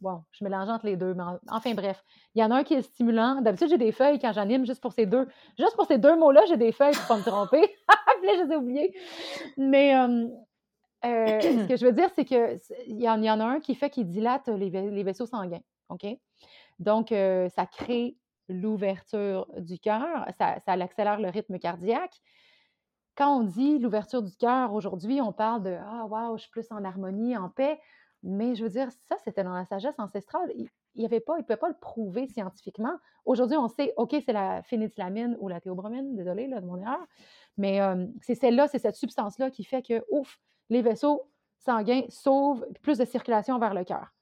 [SPEAKER 2] bon, je mélange entre les deux. Mais enfin, bref. Il y en a un qui est stimulant. D'habitude, j'ai des feuilles quand j'anime juste pour ces deux. Juste pour ces deux mots-là, j'ai des feuilles pour pas me tromper. [LAUGHS] là, je les ai oubliés. Mais. Euh, ce que je veux dire, c'est qu'il y, en, y en a un qui fait qu'il dilate les, vaisseaux sanguins. OK? Donc, ça crée l'ouverture du cœur, ça, ça accélère le rythme cardiaque. Quand on dit l'ouverture du cœur, aujourd'hui, on parle de Ah, waouh, je suis plus en harmonie, en paix. Mais je veux dire, ça, c'était dans la sagesse ancestrale. Il ne avait pas, il pouvait pas le prouver scientifiquement. Aujourd'hui, on sait, OK, c'est la phénéthylamine ou la théobromine, désolé de mon erreur, mais c'est celle-là, c'est cette substance-là qui fait que, ouf, les vaisseaux sanguins sauvent plus de circulation vers le cœur.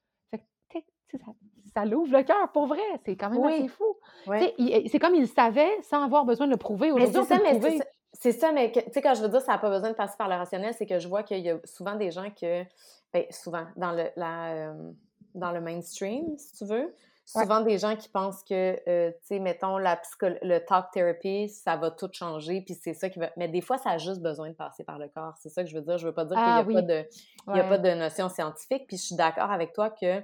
[SPEAKER 2] ça, ça l'ouvre le cœur, pour vrai. C'est quand même assez fou. C'est comme il savait sans avoir besoin de le prouver.
[SPEAKER 1] Aujourd'hui, c'est ça, mais tu sais, quand je veux dire ça n'a pas besoin de passer par le rationnel, c'est que je vois qu'il y a souvent des gens que, ben, souvent, dans le, la, euh, dans le mainstream, si tu veux, souvent des gens qui pensent que, euh, tu sais, mettons, la le talk therapy, ça va tout changer, puis c'est ça qui va... Mais des fois, ça a juste besoin de passer par le corps. C'est ça que je veux dire. Je veux pas dire qu'il n'y a, ah pas de... Il a pas de notion scientifique, puis je suis d'accord avec toi que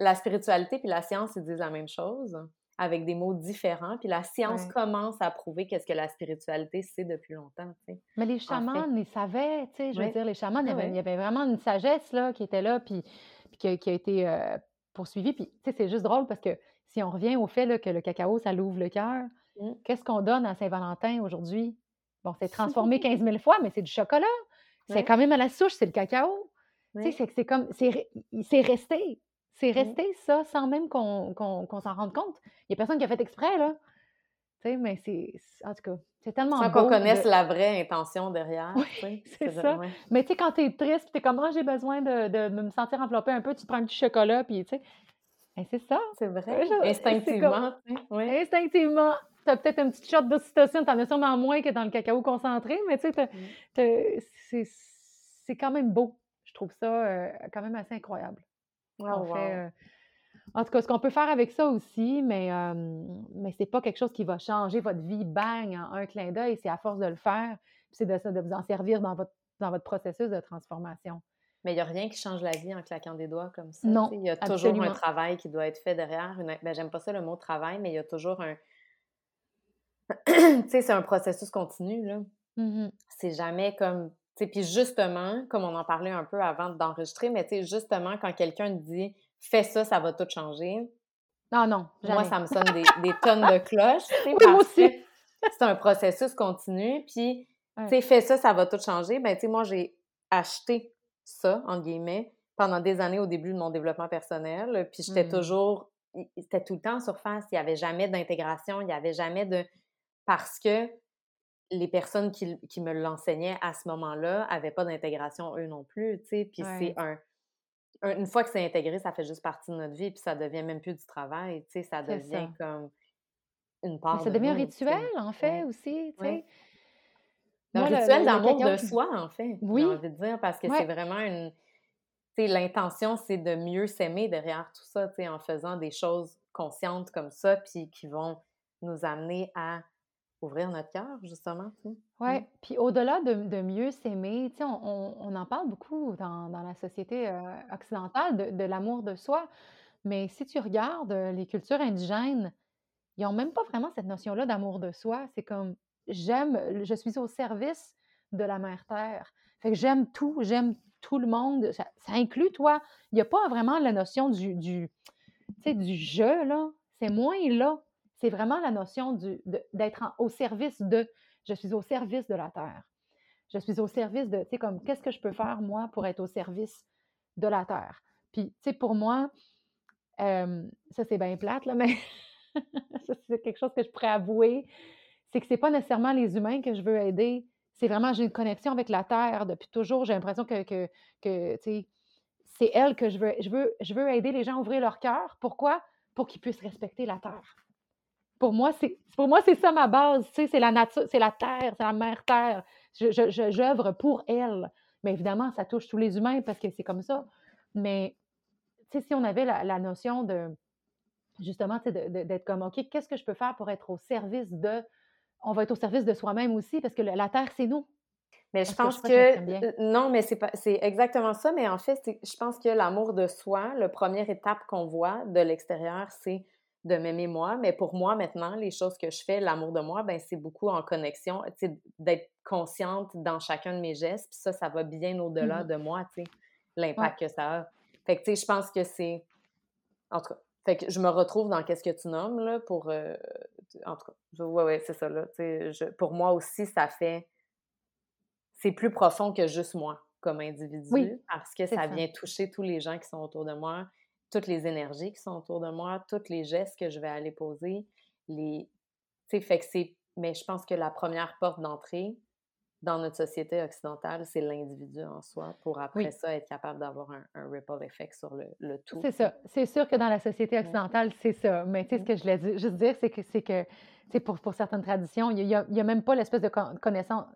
[SPEAKER 1] la spiritualité puis la science, ils disent la même chose avec des mots différents. Puis la science commence à prouver qu'est-ce que la spiritualité c'est depuis longtemps.
[SPEAKER 2] Mais les chamans, ils savaient, tu sais, je veux dire, les chamans, il, y avait, vraiment une sagesse là, qui était là, puis, qui, a, été euh, poursuivie. Puis, tu sais, c'est juste drôle parce que si on revient au fait que le cacao, ça l'ouvre le cœur, mmh. qu'est-ce qu'on donne à Saint-Valentin aujourd'hui? Bon, c'est transformé [LAUGHS] 15 000 fois, mais c'est du chocolat. C'est quand même à la souche, c'est le cacao. Tu sais, c'est comme, c'est resté. C'est mmh. resté ça sans même qu'on s'en rende compte. Il n'y a personne qui a fait exprès, là. Tu sais, mais c'est. En tout cas, c'est tellement.
[SPEAKER 1] Sans qu'on connaisse la vraie intention derrière.
[SPEAKER 2] Oui, [LAUGHS] c'est ça. Mais tu sais, quand tu es triste, tu es comme, ah, j'ai besoin de, de, me sentir enveloppée un peu, tu prends un petit chocolat, puis tu sais. Ben, c'est ça.
[SPEAKER 1] C'est vrai. Instinctivement.
[SPEAKER 2] Oui. Instinctivement. Tu as peut-être une petite shot d'ocytocine, tu en as sûrement moins que dans le cacao concentré, mais tu sais, mmh. c'est quand même beau. Je trouve ça euh, quand même assez incroyable.
[SPEAKER 1] Oh,
[SPEAKER 2] en tout cas, ce qu'on peut faire avec ça aussi, mais, mais c'est pas quelque chose qui va changer votre vie, bang, en un clin d'œil. C'est à force de le faire, c'est de, de vous en servir dans votre, dans votre processus de transformation.
[SPEAKER 1] Mais il n'y a rien qui change la vie en claquant des doigts comme ça.
[SPEAKER 2] Non.
[SPEAKER 1] Il y a toujours un travail qui doit être fait derrière. Ben, J'aime pas ça le mot travail, mais il y a toujours un. [CLEARS THROAT] tu sais, c'est un processus continu, là.
[SPEAKER 2] Mmh
[SPEAKER 1] c'est jamais comme puis justement, comme on en parlait un peu avant d'enregistrer, mais justement, quand quelqu'un dit fais ça, ça va tout changer.
[SPEAKER 2] Non, non.
[SPEAKER 1] Moi, ça me sonne des, tonnes de cloches. [LAUGHS]
[SPEAKER 2] Oui, moi aussi.
[SPEAKER 1] C'est un processus continu. Puis, tu sais, fais ça, ça va tout changer. Ben, tu sais, moi, j'ai acheté ça, en guillemets, pendant des années au début de mon développement personnel. Puis, j'étais mmh. toujours. C'était tout le temps en surface. Il n'y avait jamais d'intégration. Il n'y avait jamais de. Parce que les personnes qui, me l'enseignaient à ce moment-là n'avaient pas d'intégration eux non plus, tu sais. Puis c'est un, Une fois que c'est intégré, ça fait juste partie de notre vie, puis ça devient même plus du travail, tu sais. Ça devient comme une part.
[SPEAKER 2] ça devient un rituel, en fait, aussi, tu sais.
[SPEAKER 1] Un rituel d'amour de soi, en fait. Oui. J'ai envie de dire, parce que c'est vraiment une. Tu sais, l'intention, c'est de mieux s'aimer derrière tout ça, tu sais, en faisant des choses conscientes comme ça, puis qui vont nous amener à ouvrir notre cœur, justement.
[SPEAKER 2] Oui, mmh. puis au-delà de, mieux s'aimer, on, on, en parle beaucoup dans, la société euh, occidentale de, l'amour de soi, mais si tu regardes euh, les cultures indigènes, ils n'ont même pas vraiment cette notion-là d'amour de soi. C'est comme j'aime, je suis au service de la mère terre. Fait que j'aime tout, j'aime tout le monde. Ça, inclut toi. Il n'y a pas vraiment la notion du, du, du je, là. C'est moins là c'est vraiment la notion d'être au service de, je suis au service de la Terre. Je suis au service de, tu sais, comme, qu'est-ce que je peux faire, moi, pour être au service de la Terre? Puis, tu sais, pour moi, ça, c'est bien plate, là, [LAUGHS] mais c'est quelque chose que je pourrais avouer, c'est que c'est pas nécessairement les humains que je veux aider, c'est vraiment, j'ai une connexion avec la Terre depuis toujours, j'ai l'impression que, que, tu sais, c'est elle que je veux, je veux, je veux aider les gens à ouvrir leur cœur. Pourquoi? Pour qu'ils puissent respecter la Terre pour moi, c'est pour moi, c'est ça ma base. Tu sais, c'est la nature, c'est la terre, c'est la mère terre. Je, j'œuvre pour elle. Mais évidemment, ça touche tous les humains parce que c'est comme ça. Mais tu sais, si on avait la, notion de justement, d'être comme OK, qu'est-ce que je peux faire pour être au service de. On va être au service de soi-même aussi, parce que la terre, c'est nous.
[SPEAKER 1] Mais je pense que, non, mais c'est pas c'est exactement ça. Mais en fait, je pense que l'amour de soi, la première étape qu'on voit de l'extérieur, c'est de m'aimer moi. Mais pour moi, maintenant, les choses que je fais, l'amour de moi, ben c'est beaucoup en connexion, d'être consciente dans chacun de mes gestes. Puis ça, ça va bien au-delà mmh de moi, tu sais, l'impact que ça a. Fait que, tu sais, je pense que c'est... En tout cas, fait que je me retrouve dans qu'est-ce que tu nommes, là, pour... Euh, en tout cas, ouais, ouais, c'est ça, là. Pour moi aussi, ça fait... C'est plus profond que juste moi comme individu, parce que ça vient toucher tous les gens qui sont autour de moi, toutes les énergies qui sont autour de moi, tous les gestes que je vais aller poser, les... Tu fait que c'est... Mais je pense que la première porte d'entrée dans notre société occidentale, c'est l'individu en soi, pour après ça être capable d'avoir un, ripple effect sur le, tout.
[SPEAKER 2] C'est ça. C'est sûr que dans la société occidentale, c'est ça. Mais tu sais, ce que je voulais dire, juste dire, c'est que, c'est que pour, pour certaines traditions, il n'y a, a, même pas l'espèce de connaissance.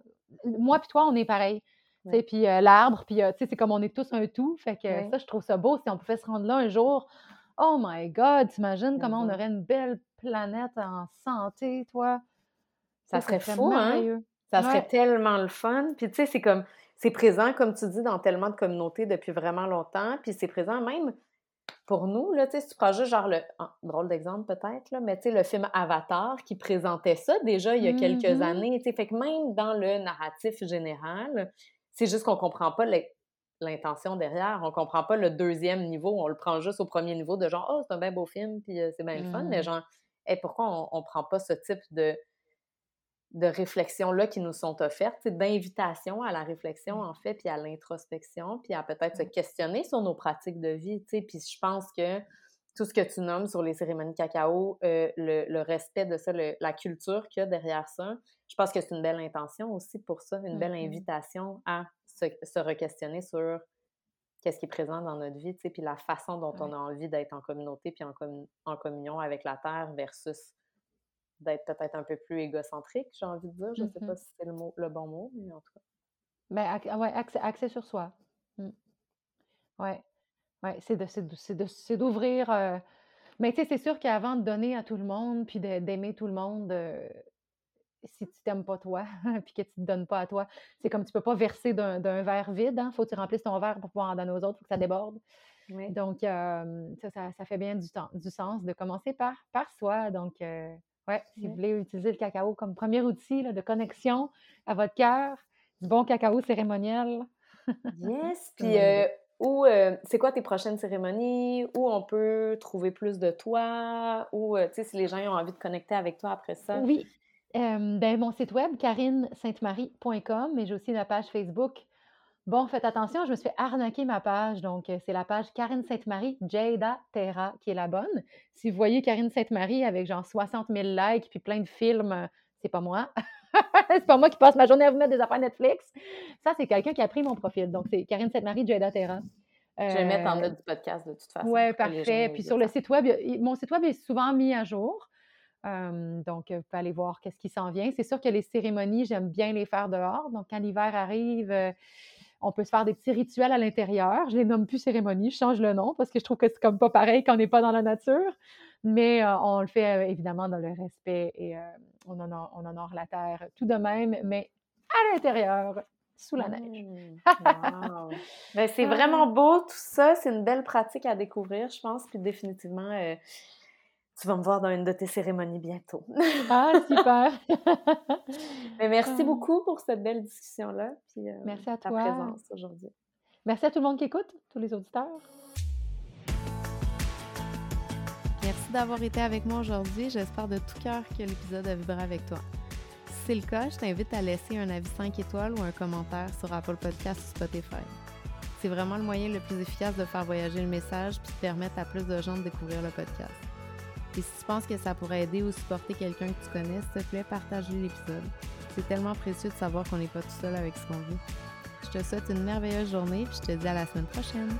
[SPEAKER 2] Moi puis toi, on est pareil. Puis euh, l'arbre, puis euh, c'est comme on est tous un tout. Fait que ça, je trouve ça beau. Si on pouvait se rendre là un jour, Oh my God, t'imagines comment on aurait une belle planète en santé, toi?
[SPEAKER 1] Ça serait
[SPEAKER 2] serait
[SPEAKER 1] fou, hein? Ça serait
[SPEAKER 2] Ouais.
[SPEAKER 1] tellement le fun. Puis tu sais, c'est comme c'est présent, comme tu dis, dans tellement de communautés depuis vraiment longtemps. Puis c'est présent même pour nous, là, tu sais, si tu prends juste genre le drôle d'exemple peut-être, mais tu sais, le film Avatar qui présentait ça déjà il y a quelques
[SPEAKER 2] Mhm.
[SPEAKER 1] années, tu sais, fait que même dans le narratif général, c'est juste qu'on comprend pas l'in- l'intention derrière, on comprend pas le deuxième niveau, on le prend juste au premier niveau de genre, oh, c'est un bien beau film, puis euh, c'est bien le fun, mais
[SPEAKER 2] Mhm.
[SPEAKER 1] genre, hey, pourquoi on, on prend pas ce type de, de réflexions-là qui nous sont offertes, d'invitation à la réflexion, en fait, puis à l'introspection, puis à peut-être se
[SPEAKER 2] Ouais.
[SPEAKER 1] questionner sur nos pratiques de vie, tu sais. Puis je pense que tout ce que tu nommes sur les cérémonies cacao, euh, le, le respect de ça, le- la culture qu'il y a derrière ça, je pense que c'est une belle intention aussi pour ça, une belle
[SPEAKER 2] Mhm.
[SPEAKER 1] invitation à se, se re-questionner sur qu'est-ce qui est présent dans notre vie, tu sais, puis la façon dont on a envie d'être en communauté puis en, en communion avec la Terre versus d'être peut-être un peu plus égocentrique, j'ai envie de dire. Je sais pas
[SPEAKER 2] Mhm.
[SPEAKER 1] si c'est le, mot, le bon mot, mais en tout cas.
[SPEAKER 2] Ben, ouais, axé, axé sur soi. Mm. Ouais. Ouais, c'est de, c'est de- c'est de- c'est d'ouvrir. euh, Mais tu sais, c'est sûr qu'avant de donner à tout le monde, puis de- d'aimer tout le monde, euh, si tu t'aimes pas toi, [LAUGHS] puis que tu te donnes pas à toi, c'est comme tu peux pas verser d'un d'un verre vide, hein. Faut que tu remplisses ton verre pour pouvoir en donner aux autres, faut que ça déborde. Donc, euh, ça, ça, ça fait bien du, temps, du sens de commencer par, par soi. Donc, euh, ouais, si vous
[SPEAKER 1] Ouais.
[SPEAKER 2] voulez utiliser le cacao comme premier outil là, de connexion à votre cœur, du bon cacao cérémoniel. [LAUGHS]
[SPEAKER 1] Yes. Puis, euh, où, euh, c'est quoi tes prochaines cérémonies? Où on peut trouver plus de toi? Ou, euh, tu sais, si les gens ont envie de connecter avec toi après ça?
[SPEAKER 2] Oui, euh, ben, mon site web, karinesaintemarie.com, mais j'ai aussi ma page Facebook. Bon, faites attention, je me suis fait arnaquer ma page. Donc, euh, c'est la page Karine Sainte-Marie, Jada Terra, qui est la bonne. Si vous voyez Karine Sainte-Marie avec genre 60 000 likes puis plein de films, euh, c'est pas moi. [LAUGHS] [LAUGHS] c'est pas moi qui passe ma journée à vous mettre des affaires Netflix. Ça, c'est quelqu'un qui a pris mon profil. Donc, c'est Karine Sainte-Marie, Jada Terra.
[SPEAKER 1] Je vais mettre en
[SPEAKER 2] Euh,
[SPEAKER 1] note du podcast de toute façon.
[SPEAKER 2] oui, parfait. Puis sur le site web, mon site web est souvent mis à jour. Euh, donc, euh, vous pouvez aller voir qu'est-ce qui s'en vient. C'est sûr que les cérémonies, j'aime bien les faire dehors. Donc, quand l'hiver arrive, euh, on peut se faire des petits rituels à l'intérieur. Je les nomme plus cérémonies, je change le nom parce que je trouve que c'est comme pas pareil quand on n'est pas dans la nature. Mais euh, on le fait euh, évidemment dans le respect et euh, on, honore, on honore la terre tout de même, mais à l'intérieur, sous la neige.
[SPEAKER 1] Mmh. Wow. Ben, c'est [LAUGHS] vraiment beau tout ça. C'est une belle pratique à découvrir, je pense. Puis définitivement, euh, tu vas me voir dans une de tes cérémonies bientôt. [LAUGHS]
[SPEAKER 2] Ah, super!
[SPEAKER 1] Mais merci
[SPEAKER 2] Ah.
[SPEAKER 1] beaucoup pour cette belle discussion-là. Puis euh,
[SPEAKER 2] Merci à
[SPEAKER 1] ta
[SPEAKER 2] toi.
[SPEAKER 1] présence aujourd'hui.
[SPEAKER 2] Merci à tout le monde qui écoute, tous les auditeurs.
[SPEAKER 3] Merci d'avoir été avec moi aujourd'hui. J'espère de tout cœur que l'épisode a vibré avec toi. Si c'est le cas, je t'invite à laisser un avis 5 étoiles ou un commentaire sur Apple Podcast ou Spotify. C'est vraiment le moyen le plus efficace de faire voyager le message puis de permettre à plus de gens de découvrir le podcast. Et si tu penses que ça pourrait aider ou supporter quelqu'un que tu connais, s'il te plaît, partage l'épisode. C'est tellement précieux de savoir qu'on n'est pas tout seul avec ce qu'on vit. Je te souhaite une merveilleuse journée puis je te dis à la semaine prochaine.